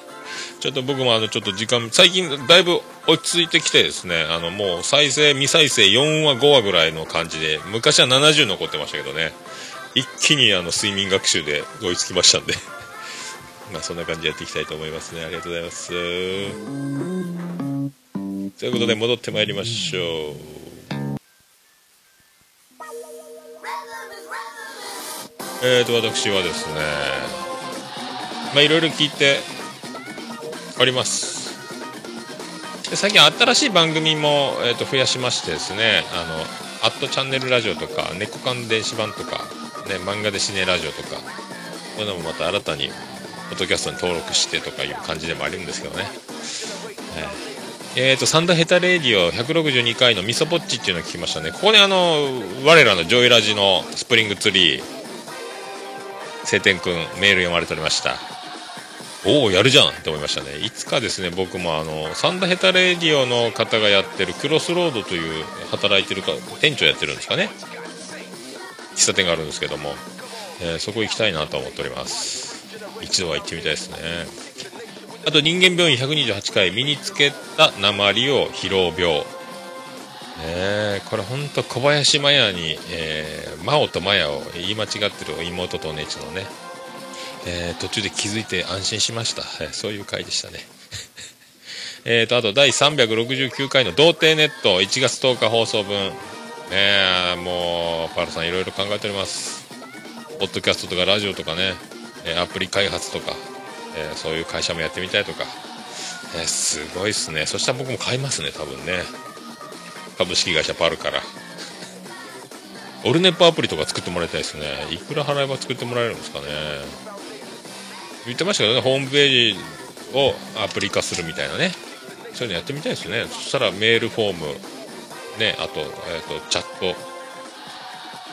*laughs* ちょっと僕もあの、ちょっと時間、最近だいぶ落ち着いてきてですね、あの、もう再生、未再生4話、5話ぐらいの感じで、昔は70残ってましたけどね、一気にあの、睡眠学習で追いつきましたんで。*laughs* まあそんな感じでやっていきたいと思いますね。ありがとうございます。ということで戻ってまいりましょう。えーと、私はですね、まあいろいろ聞いております。で最近新しい番組も、えー、と増やしましてですね、あの、アットチャンネルラジオとか、猫缶電子版とか、ね、漫画でシネラジオとか、こういうのもまた新たに、ポッドキャストに登録してとかいう感じでもあるんですけどね。えー、と、サンダヘタレーディオ162回のミソポッチっていうのを聞きましたね。ここにあの、我らのジョイラジのスプリングツリー、晴天くんメール読まれておりました。おお、やるじゃんって思いましたね。いつかですね、僕もあの、サンダヘタレディオの方がやってるクロスロードという働いてるか、店長やってるんですかね。喫茶店があるんですけども、えーそこ行きたいなと思っております。一度は行ってみたいですね。あと人間病院128回身につけた鉛を疲労病。ねえこれほんと小林麻也に、えー、真央と麻也を言い間違ってる妹とお姉ちゃんのね、えー途中で気づいて安心しました。えーそういう回でしたね。*laughs* えと、あと第369回の童貞ネット1月10日放送分。ねえもう、パルさんいろいろ考えております。ポッドキャストとかラジオとかね、えアプリ開発とか、えそういう会社もやってみたいとか、えすごいっすね。そしたら僕も買いますね、多分ね。株式会社パルから。オルネッポアプリとか作ってもらいたいですね。いくら払えば作ってもらえるんですかね。言ってましたけどね、ホームページをアプリ化するみたいなね。そういうのやってみたいですね。そしたらメールフォーム、ね、あと、えっ、と、チャット、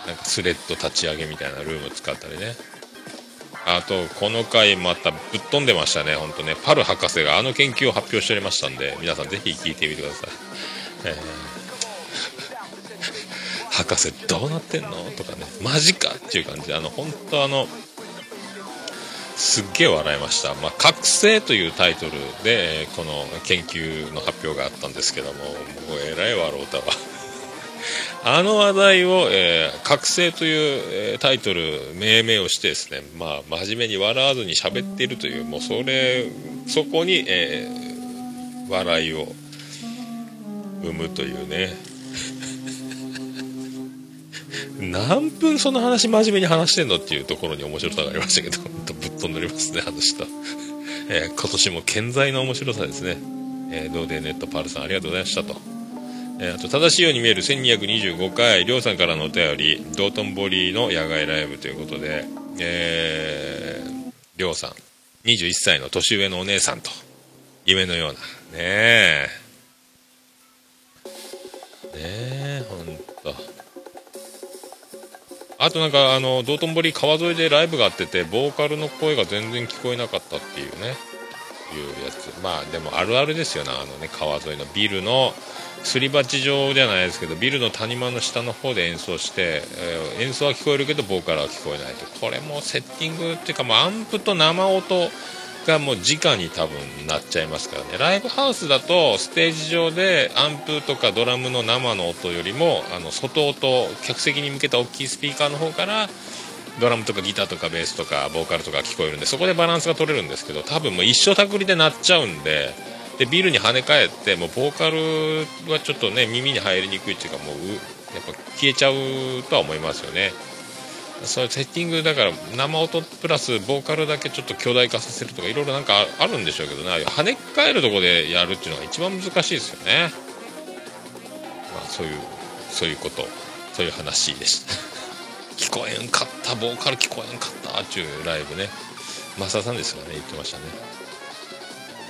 なんかスレッド立ち上げみたいなルーム使ったりね。あと、この回またぶっ飛んでましたね、ほんとね。パル博士があの研究を発表しておりましたんで、皆さんぜひ聞いてみてください。えー博士どうなってんの？とかね、マジかっていう感じで、あの、本当あの、すっげえ笑いました。まあ、覚醒というタイトルで、この研究の発表があったんですけども、もうえらい笑うたわ。*laughs* あの話題を、えー覚醒という、えータイトル、命名をしてですね、まあ、真面目に笑わずに喋っているという、もうそれ、そこに、えー笑いを生むというね。何分その話真面目に話してんのっていうところに面白さがありましたけど、ぶっ飛んでおりますね、あの人。えー今年も健在の面白さですね。えー、ドーデーネットパールさんありがとうございましたと。えーあと、正しいように見える1225回、りょうさんからのお便り、道頓堀の野外ライブということで、えーりょうさん、21歳の年上のお姉さんと、夢のような。ねえ。ねえ、あとなんか、あの、道頓堀川沿いでライブがあってて、ボーカルの声が全然聞こえなかったっていうね、いうやつ。まあ、でもあるあるですよね、あのね、川沿いのビルの、すり鉢状じゃないですけど、ビルの谷間の下の方で演奏して、えー演奏は聞こえるけど、ボーカルは聞こえないと。これもセッティングっていうか、もうアンプと生音がもう直に多分なっちゃいますからね。ライブハウスだと、ステージ上でアンプとかドラムの生の音よりも、あの、外音、客席に向けた大きいスピーカーの方から、ドラムとかギターとかベースとかボーカルとか聞こえるんでそこでバランスが取れるんですけど多分もう一生たくりで鳴っちゃうんででビルに跳ね返ってもうボーカルはちょっとね耳に入りにくいっていうかもううやっぱ消えちゃうとは思いますよねそういうセッティングだから生音プラスボーカルだけちょっと巨大化させるとかいろいろなんかあるんでしょうけどね。跳ね返るとこでやるっていうのが一番難しいですよね。まあそういうそういうこと。そういう話でした。*laughs* 聞こえんかったボーカル聞こえんかったっていうライブね。増田さんですよね言ってましたね。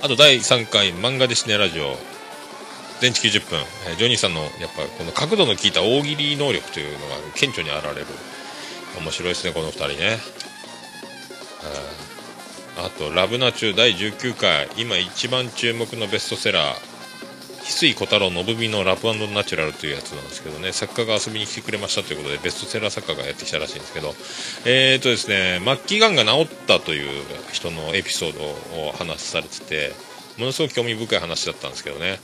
あと第3回漫画ですねラジオ。全治90分、ジョニーさんのやっぱこの角度の効いた大喜利能力というのが顕著に現れる。面白いですねこの2人ね。ああと「ラブナチュ第19回。今一番注目のベストセラー。翡翠小太郎のぶみのラブナチュラルというやつなんですけどね。作家が遊びに来てくれましたということでベストセラー作家がやってきたらしいんですけど。えーとですね末期がんが治ったという人のエピソードを話されててものすごく興味深い話だったんですけどね。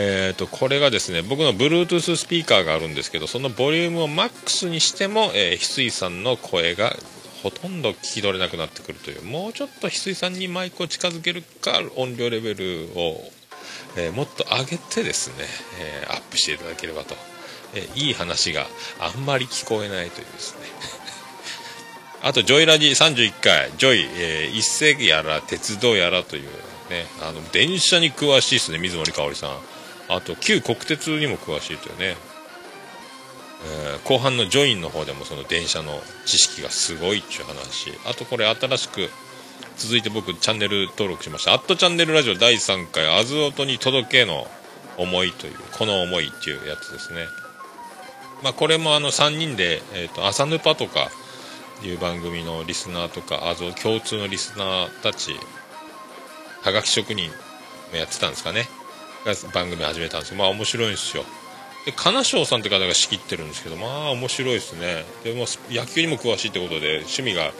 えー、とこれがですね僕の Bluetooth スピーカーがあるんですけどそのボリュームをマックスにしても、えー、翡翠さんの声がほとんど聞き取れなくなってくるというもうちょっと翡翠さんにマイクを近づけるか音量レベルを、えーもっと上げてですね、えーアップしていただければと、えーいい話があんまり聞こえないというですね *laughs* あと、ジョイラジ31回、ジョイ、えー一世やら鉄道やらというね、あの、電車に詳しいですね、水森かおりさん。あと、旧国鉄にも詳しいというね、えー後半のジョインの方でもその電車の知識がすごいっていう話。あと、これ新しく、続いて僕チャンネル登録しました。アットチャンネルラジオ第3回、アズオトに届けの思いという、この思いっていうやつですね。まあ、これもあの3人で、えっ、と、朝ヌパとかいう番組のリスナーとか、あと共通のリスナーたち、はがき職人もやってたんですかね。番組始めたんですけど、まあ面白いんですよ。で、金賞さんって方が仕切ってるんですけど、まあ面白いですね。でも野球にも詳しいってことで、趣味が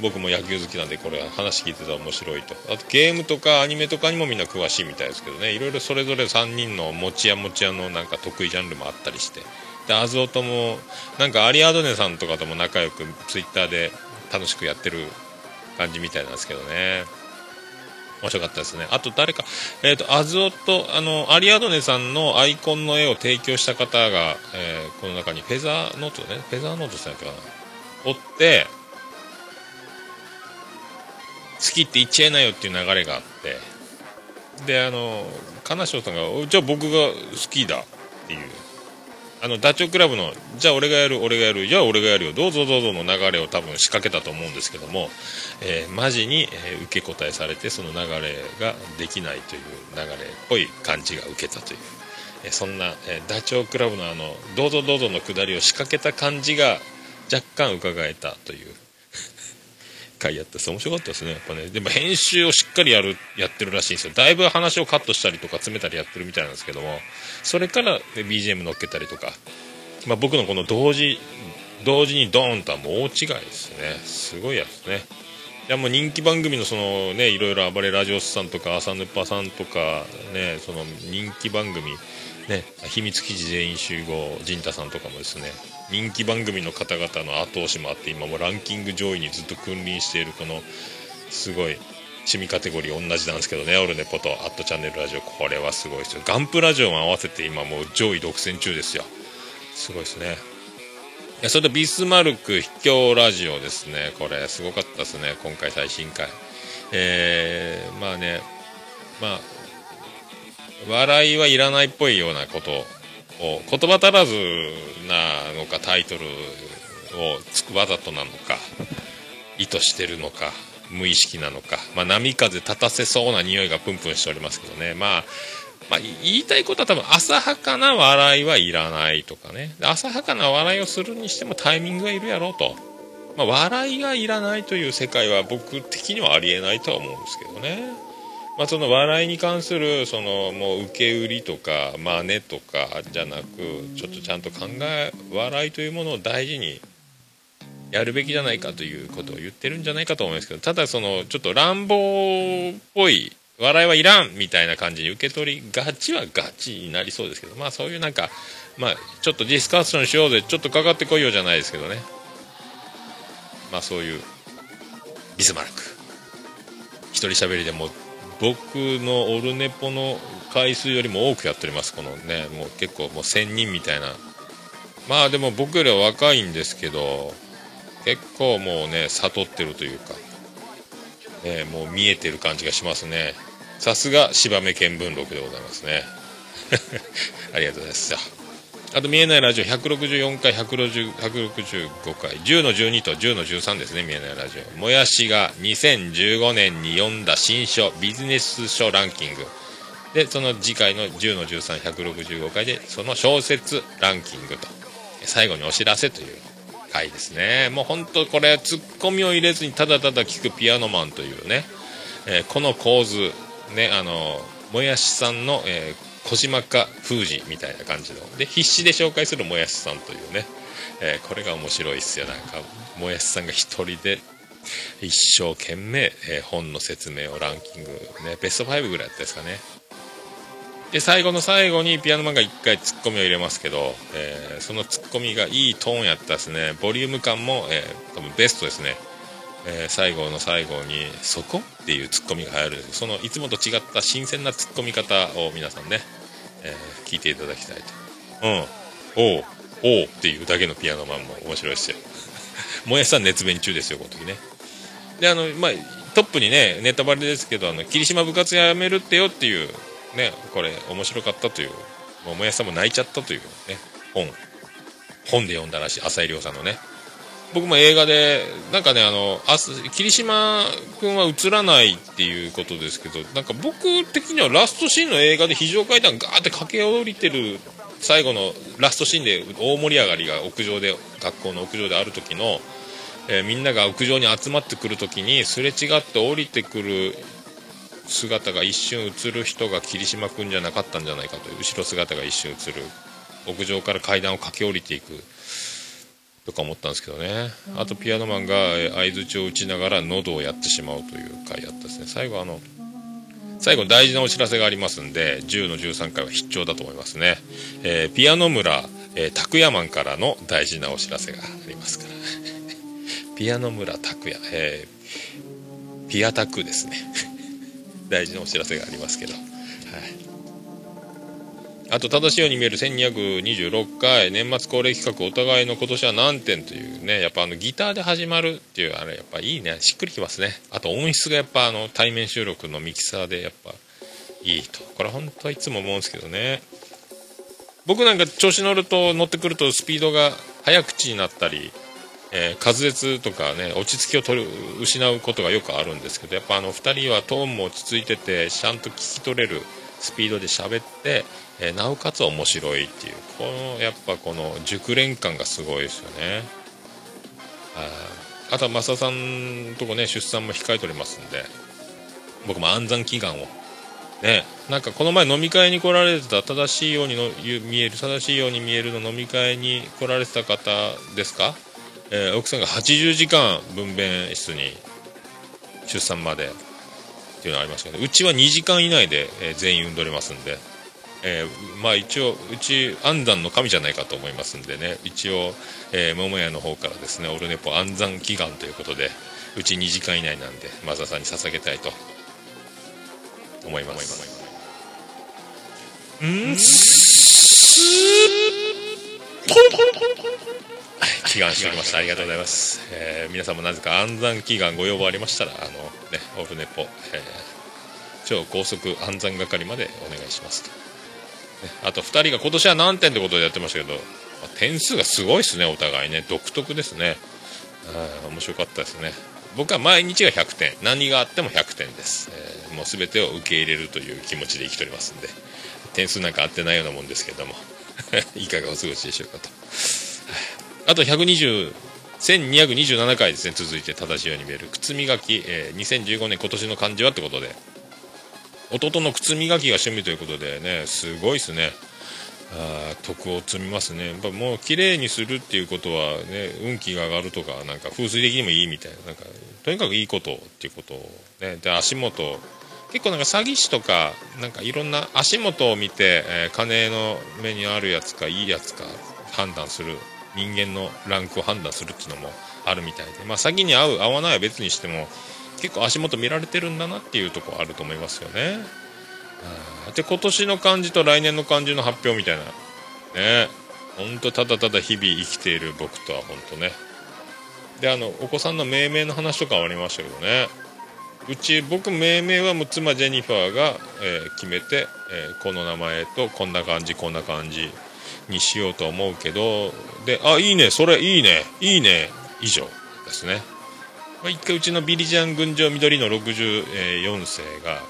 僕も野球好きなんで、これ話聞いてたら面白いと。あとゲームとかアニメとかにもみんな詳しいみたいですけどね、いろいろそれぞれ3人の持ち屋持ち屋のなんか得意ジャンルもあったりして。で、アズオとも、なんかアリアドネさんとかとも仲良くツイッターで楽しくやってる感じみたいなんですけどね。面白かったですね。あと誰か、えっ、と、アズオと、あの、アリアドネさんのアイコンの絵を提供した方が、えーこの中にフェザーノートね、フェザーノートさんやったかな。おって、好きって言っちゃえなよっていう流れがあって、で、あの、金賞さんが、じゃあ僕が好きだっていう、あの、ダチョウ倶楽部の、じゃあ俺がやる、俺がやる、じゃあ俺がやるよ、どうぞどうぞの流れを多分仕掛けたと思うんですけども、えーマジに、えー受け答えされて、その流れができないという流れっぽい感じが受けたという、えーそんな、えダチョウ倶楽部のあの、どうぞどうぞのくだりを仕掛けた感じが若干伺えたという。*laughs* 回やったです面白かったですねやっぱねでも編集をしっかりやるやってるらしいんですよだいぶ話をカットしたりとか詰めたりやってるみたいなんですけどもそれから BGM 乗っけたりとか、まあ、僕のこの同時同時にドーンとはもう大違いですね。すごいやつね。いやもう人気番組のそのねいろいろ暴れラジオスさんとか朝ぬっぱさんとかねその人気番組ね秘密記事全員集合陣太さんとかもですね。人気番組の方々の後押しもあって今もランキング上位にずっと君臨しているこのすごい。趣味カテゴリー同じなんですけどね。オルネポとアットチャンネルラジオこれはすごいですよ。ガンプラジオも合わせて今もう上位独占中ですよ。すごいですね。いやそれとビスマルク秘境ラジオですね。これすごかったですね。今回最新回。えー、まあねまあ笑いはいらないっぽいようなことを言葉足らずなのかタイトルをつくわざとなのか意図してるのか。無意識なのか、まあ、波風立たせそうな匂いがプンプンしておりますけどね、まあ、まあ、言いたいことは多分浅はかな笑いはいらないとかね。浅はかな笑いをするにしてもタイミングがいるやろうと、まあ、笑いがいらないという世界は僕的にはありえないとは思うんですけどね、まあ、その笑いに関するそのもう受け売りとか真似とかじゃなくちょっとちゃんと考え笑いというものを大事にやるべきじゃないかということを言ってるんじゃないかと思いますけどただそのちょっと乱暴っぽい笑いはいらんみたいな感じに受け取りがちはガチになりそうですけどまあそういうなんかまあちょっとディスカッションしようぜちょっとかかってこいよじゃないですけどね。まあそういうビスマルク。一人喋りでも僕のオルネポの回数よりも多くやっております。このねもう結構もう1000人みたいな。まあでも僕よりは若いんですけど結構もうね悟ってるというか、ね、もう見えてる感じがしますね。さすが芝目見聞録でございますね。*laughs* ありがとうございます。あと見えないラジオ164回160 165回10の12と10の13ですね見えないラジオ。もやしが2015年に読んだ新書ビジネス書ランキング。でその次回の10の13165回でその小説ランキングと。最後にお知らせという。回ですね。もう本当これツッコミを入れずにただただ聞くピアノマンというね、えーこの構図ねあのもやしさんの、えー小島か封じみたいな感じの。で必死で紹介するもやしさんというね、えーこれが面白いっすよ。なんかもやしさんが一人で一生懸命、えー本の説明をランキングねベスト5ぐらいやったですかね。で最後の最後にピアノマンが1回ツッコミを入れますけど、えーそのツッコミがいいトーンやったですね。ボリューム感も、えー多分ベストですね、えー最後の最後に「そこ?」っていうツッコミが入る。そのいつもと違った新鮮なツッコミ方を皆さんね、えー聞いていただきたいと。うん。おうおうっていうだけのピアノマンも面白いですよ。*laughs* もやしさん熱弁中ですよこの時ね。であのまあトップにねネタバレですけどあの霧島部活やめるってよっていうねこれ面白かったというもうもやしさんも泣いちゃったというね本。本で読んだらしい浅井亮さんのね。僕も映画でなんかねあのあ霧島君は映らないっていうことですけどなんか僕的にはラストシーンの映画で非常階段ガーって駆け下りてる最後のラストシーンで大盛り上がりが屋上で学校の屋上である時の、えーみんなが屋上に集まってくる時にすれ違って降りてくる姿が一瞬映る人が霧島君じゃなかったんじゃないかという後ろ姿が一瞬映る。屋上から階段を駆け下りていくとか思ったんですけどね。あとピアノマンがえー相づちを打ちながら喉をやってしまうという回やったですね。最後あの最後大事なお知らせがありますんで10の13回は必聴だと思いますね、えーピアノ村、えー、拓也マンからの大事なお知らせがありますから。*laughs* ピアノ村拓也、えーピアタクですね大事なお知らせがありますけど。はい。あと正しいように見える1226回年末恒例企画お互いの今年は何点というねやっぱあのギターで始まるっていうあれやっぱいいね。しっくりきますね。あと音質がやっぱあの対面収録のミキサーでやっぱいいと。これ本当はいつも思うんですけどね。僕なんか調子乗ると乗ってくるとスピードが早口になったり、えー滑舌とかね落ち着きを取る失うことがよくあるんですけどやっぱあの2人はトーンも落ち着いててちゃんと聞き取れるスピードで喋って、えーなおかつ面白いっていうこのやっぱこの熟練感がすごいですよね。はいあとは増田さんとこね出産も控えておりますんで僕も安産祈願を。ねなんかこの前飲み会に来られてた正しいようにの見える正しいように見えるの飲み会に来られてた方ですか、えー奥さんが80時間分娩室に出産までっていうのがありましたけどうちは2時間以内で、えー全員産んでおりますんで、えーまあ一応うち安産の神じゃないかと思いますんでね一応、えー桃屋の方からですねオルネポ安産祈願ということでうち2時間以内なんでマサさんに捧げたいと思います。うん。はい祈願しておりましたありがとうございます、えー皆さんもなぜか安産祈願ご要望ありましたらあのねオルネポ、えー超高速安産係までお願いしますと、ねあと2人が今年は何点ってことでやってましたけど、ま点数がすごいですねお互いね。独特ですね。はい面白かったですね。僕は毎日が100点。何があっても100点です、えーもう全てを受け入れるという気持ちで生きておりますんで。点数なんか合ってないようなもんですけども *laughs* いかがお過ごしでしょうかと。あと120 1227回ですね続いて正しいように見える。靴磨き、えー2015年今年の漢字はってことで。弟の靴磨きが趣味ということでねすごいですね。あ徳を積みますね。やっぱもう綺麗にするっていうことはね運気が上がるとかなんか風水的にもいいみたいななんかとにかくいいことっていうことをねで足元結構なんか詐欺師とかなんかいろんな足元を見て、えー金の目にあるやつかいいやつか判断する。人間のランクを判断するっていうのもあるみたいで。まあ詐欺に合う合わないは別にしても結構足元見られてるんだなっていうとこあると思いますよね。で今年の漢字と来年の漢字の発表みたいな。ね。本当ただただ日々生きている僕とは本当ね。であのお子さんの命名の話とかありましたけどね。うち僕命名はもう妻ジェニファーが、えー決めて、えーこの名前とこんな感じこんな感じ。にしようと思うけどであいいねそれいいねいいね以上ですね、まあ、一回うちのビリジャン群青緑の64世が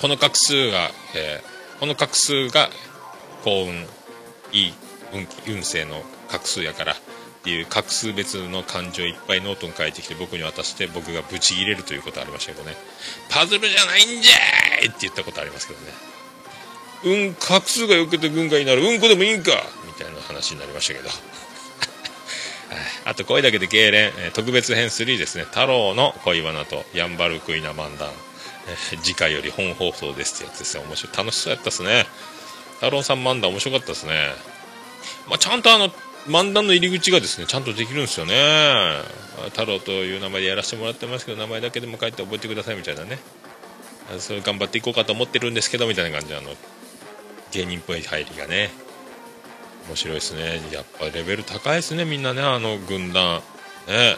この画数が、えーこの画数が幸運いい運気運勢の画数やからっていう画数別の漢字をいっぱいノートに書いてきて僕に渡して僕がブチ切れるということありましたけどね。パズルじゃないんじゃーいって言ったことありますけどね。うん画数が良くて運がいいならうんこでもいいんか。みたいな話になりましたけど。*laughs* あと声だけで痙攣、特別編3ですね。太郎の恋バナとヤンバルクイナ漫談、次回より本放送ですってやつですね。面白い。楽しそうやったっすね。太郎さん漫談面白かったですね。まあ、ちゃんとあの漫談の入り口がですねちゃんとできるんですよね。太郎という名前でやらせてもらってますけど名前だけでも書いて覚えてくださいみたいなね。それ頑張っていこうかと思ってるんですけどみたいな感じであの芸人っぽい入りがね面白いですね。やっぱレベル高いですねみんなねあの軍団。ね。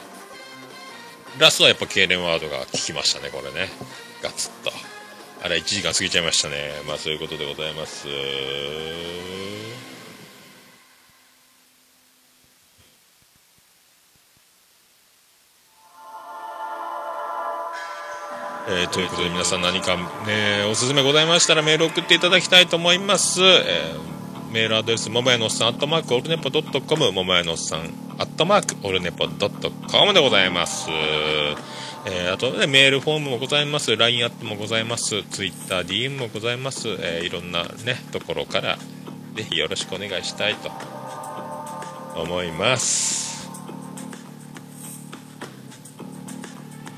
ラストはやっぱ痙攣ワードが効きましたねこれね。ガツッと。あれ1時間過ぎちゃいましたね。まあそういうことでございます。えーということで皆さん何か、ね、おすすめございましたらメール送っていただきたいと思います、えーメールアドレスももやのおっさんアットマークオルネポドットコムももやのおっさんアットマークオルネポドットコムでございます、えーあとねメールフォームもございます。LINE アットもございます。TwitterDM もございます、えーいろんなねところからぜひよろしくお願いしたいと思います。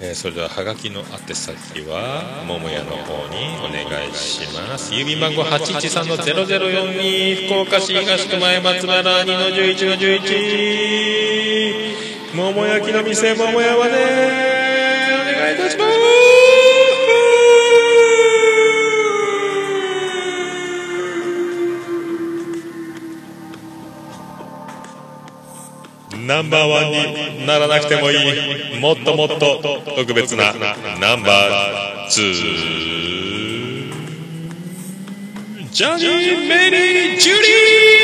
えーそれでははがきの宛先は桃屋の方にお願いします。郵便番号813-0042福岡市東区前松原2の11の11桃焼きの店桃屋はねお願いいたします。ナンバーワンにならなくてもいい。もっともっと特別なナンバーツー。ジャニー・メリー・ジュリー！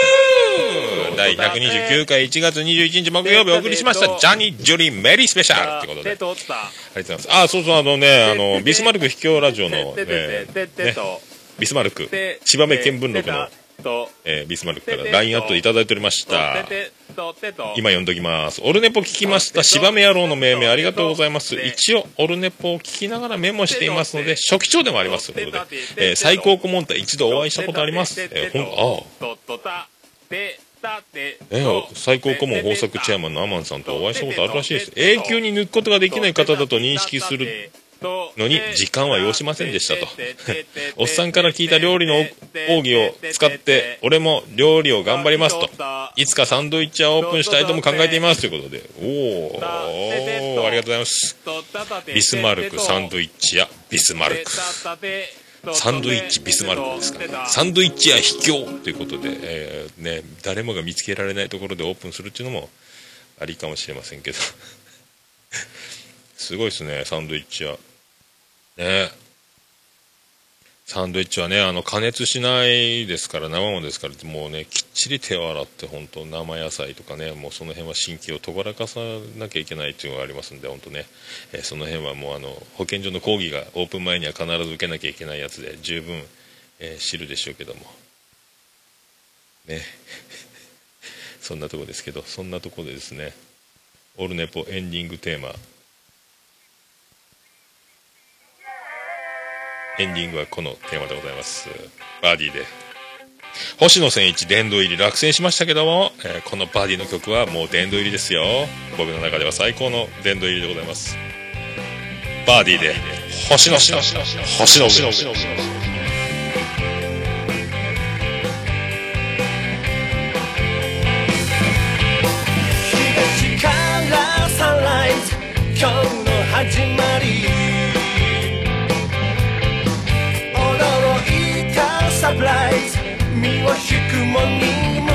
第129回1月21日木曜日お送りしましたジャニー・ジュリー・メリースペシャルってことで。ありがとうございます。あそうそうあのねあのビスマルク秘境ラジオの、ね、ビスマルク。芝目見聞録のえー、ビスマルクから LINE アットいただいておりました。今読んどきます。オルネポ聞きました。芝目野郎の命名ありがとうございます。一応オルネポを聞きながらメモしていますので初期長でもありますということで、えー、最高顧問隊一度お会いしたことあります、えー、ほんああ。え最高顧問豊作チェアマンのアマンさんとお会いしたことあるらしいです。永久に抜くことができない方だと認識するのに時間は要しませんでしたと。*laughs* おっさんから聞いた料理の奥義を使って俺も料理を頑張りますと。いつかサンドイッチはオープンしたいとも考えていますということで。おおありがとうございます。ビスマルクサンドイッチ屋ビスマルク。サンドイッチビスマルクですからサンドイッチや秘境ということで、えーね、誰もが見つけられないところでオープンするっていうのもありかもしれませんけど。*laughs* すごいですねサンドイッチ屋ね。サンドイッチはね、あの、加熱しないですから、生もですから、もうね、きっちり手を洗って、本当生野菜とかね、もうその辺は神経をとがらかさなきゃいけないっていうのがありますんで、本当ね、えー、その辺はもうあの、保健所の講義がオープン前には必ず受けなきゃいけないやつで、十分、えー、知るでしょうけども。ね。*laughs* そんなとこですけど、そんなとこでですね、オルネポエンディングテーマ、エンディングはこのテーマでございます。バーディーで。星野千一殿堂入り落選しましたけども、えー、このバーディーの曲はもう殿堂入りですよ。僕の中では最高の殿堂入りでございます。バーディーで、星野下、星野。星野今日の始まりは引くもにむ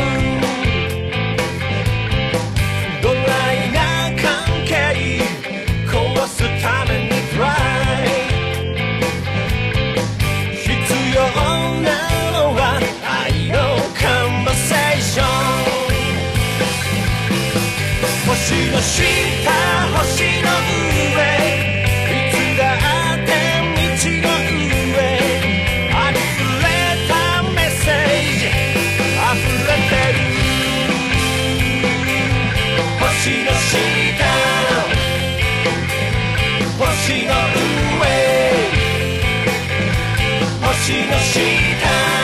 ドライな関係壊すためにフライ必要なのは愛のカンバセーション星の下しの下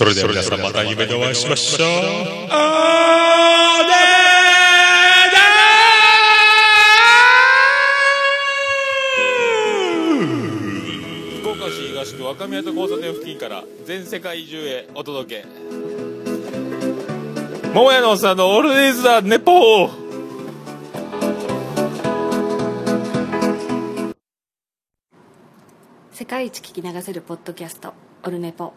それでは皆さんまた夢でお会いしましょう。ね福岡市東区若宮と交差点付近から全世界中へお届け。桃屋のおっさんのオールディーズ・ザ・ネポー世界一聞き流せるポッドキャスト「オルネポ」。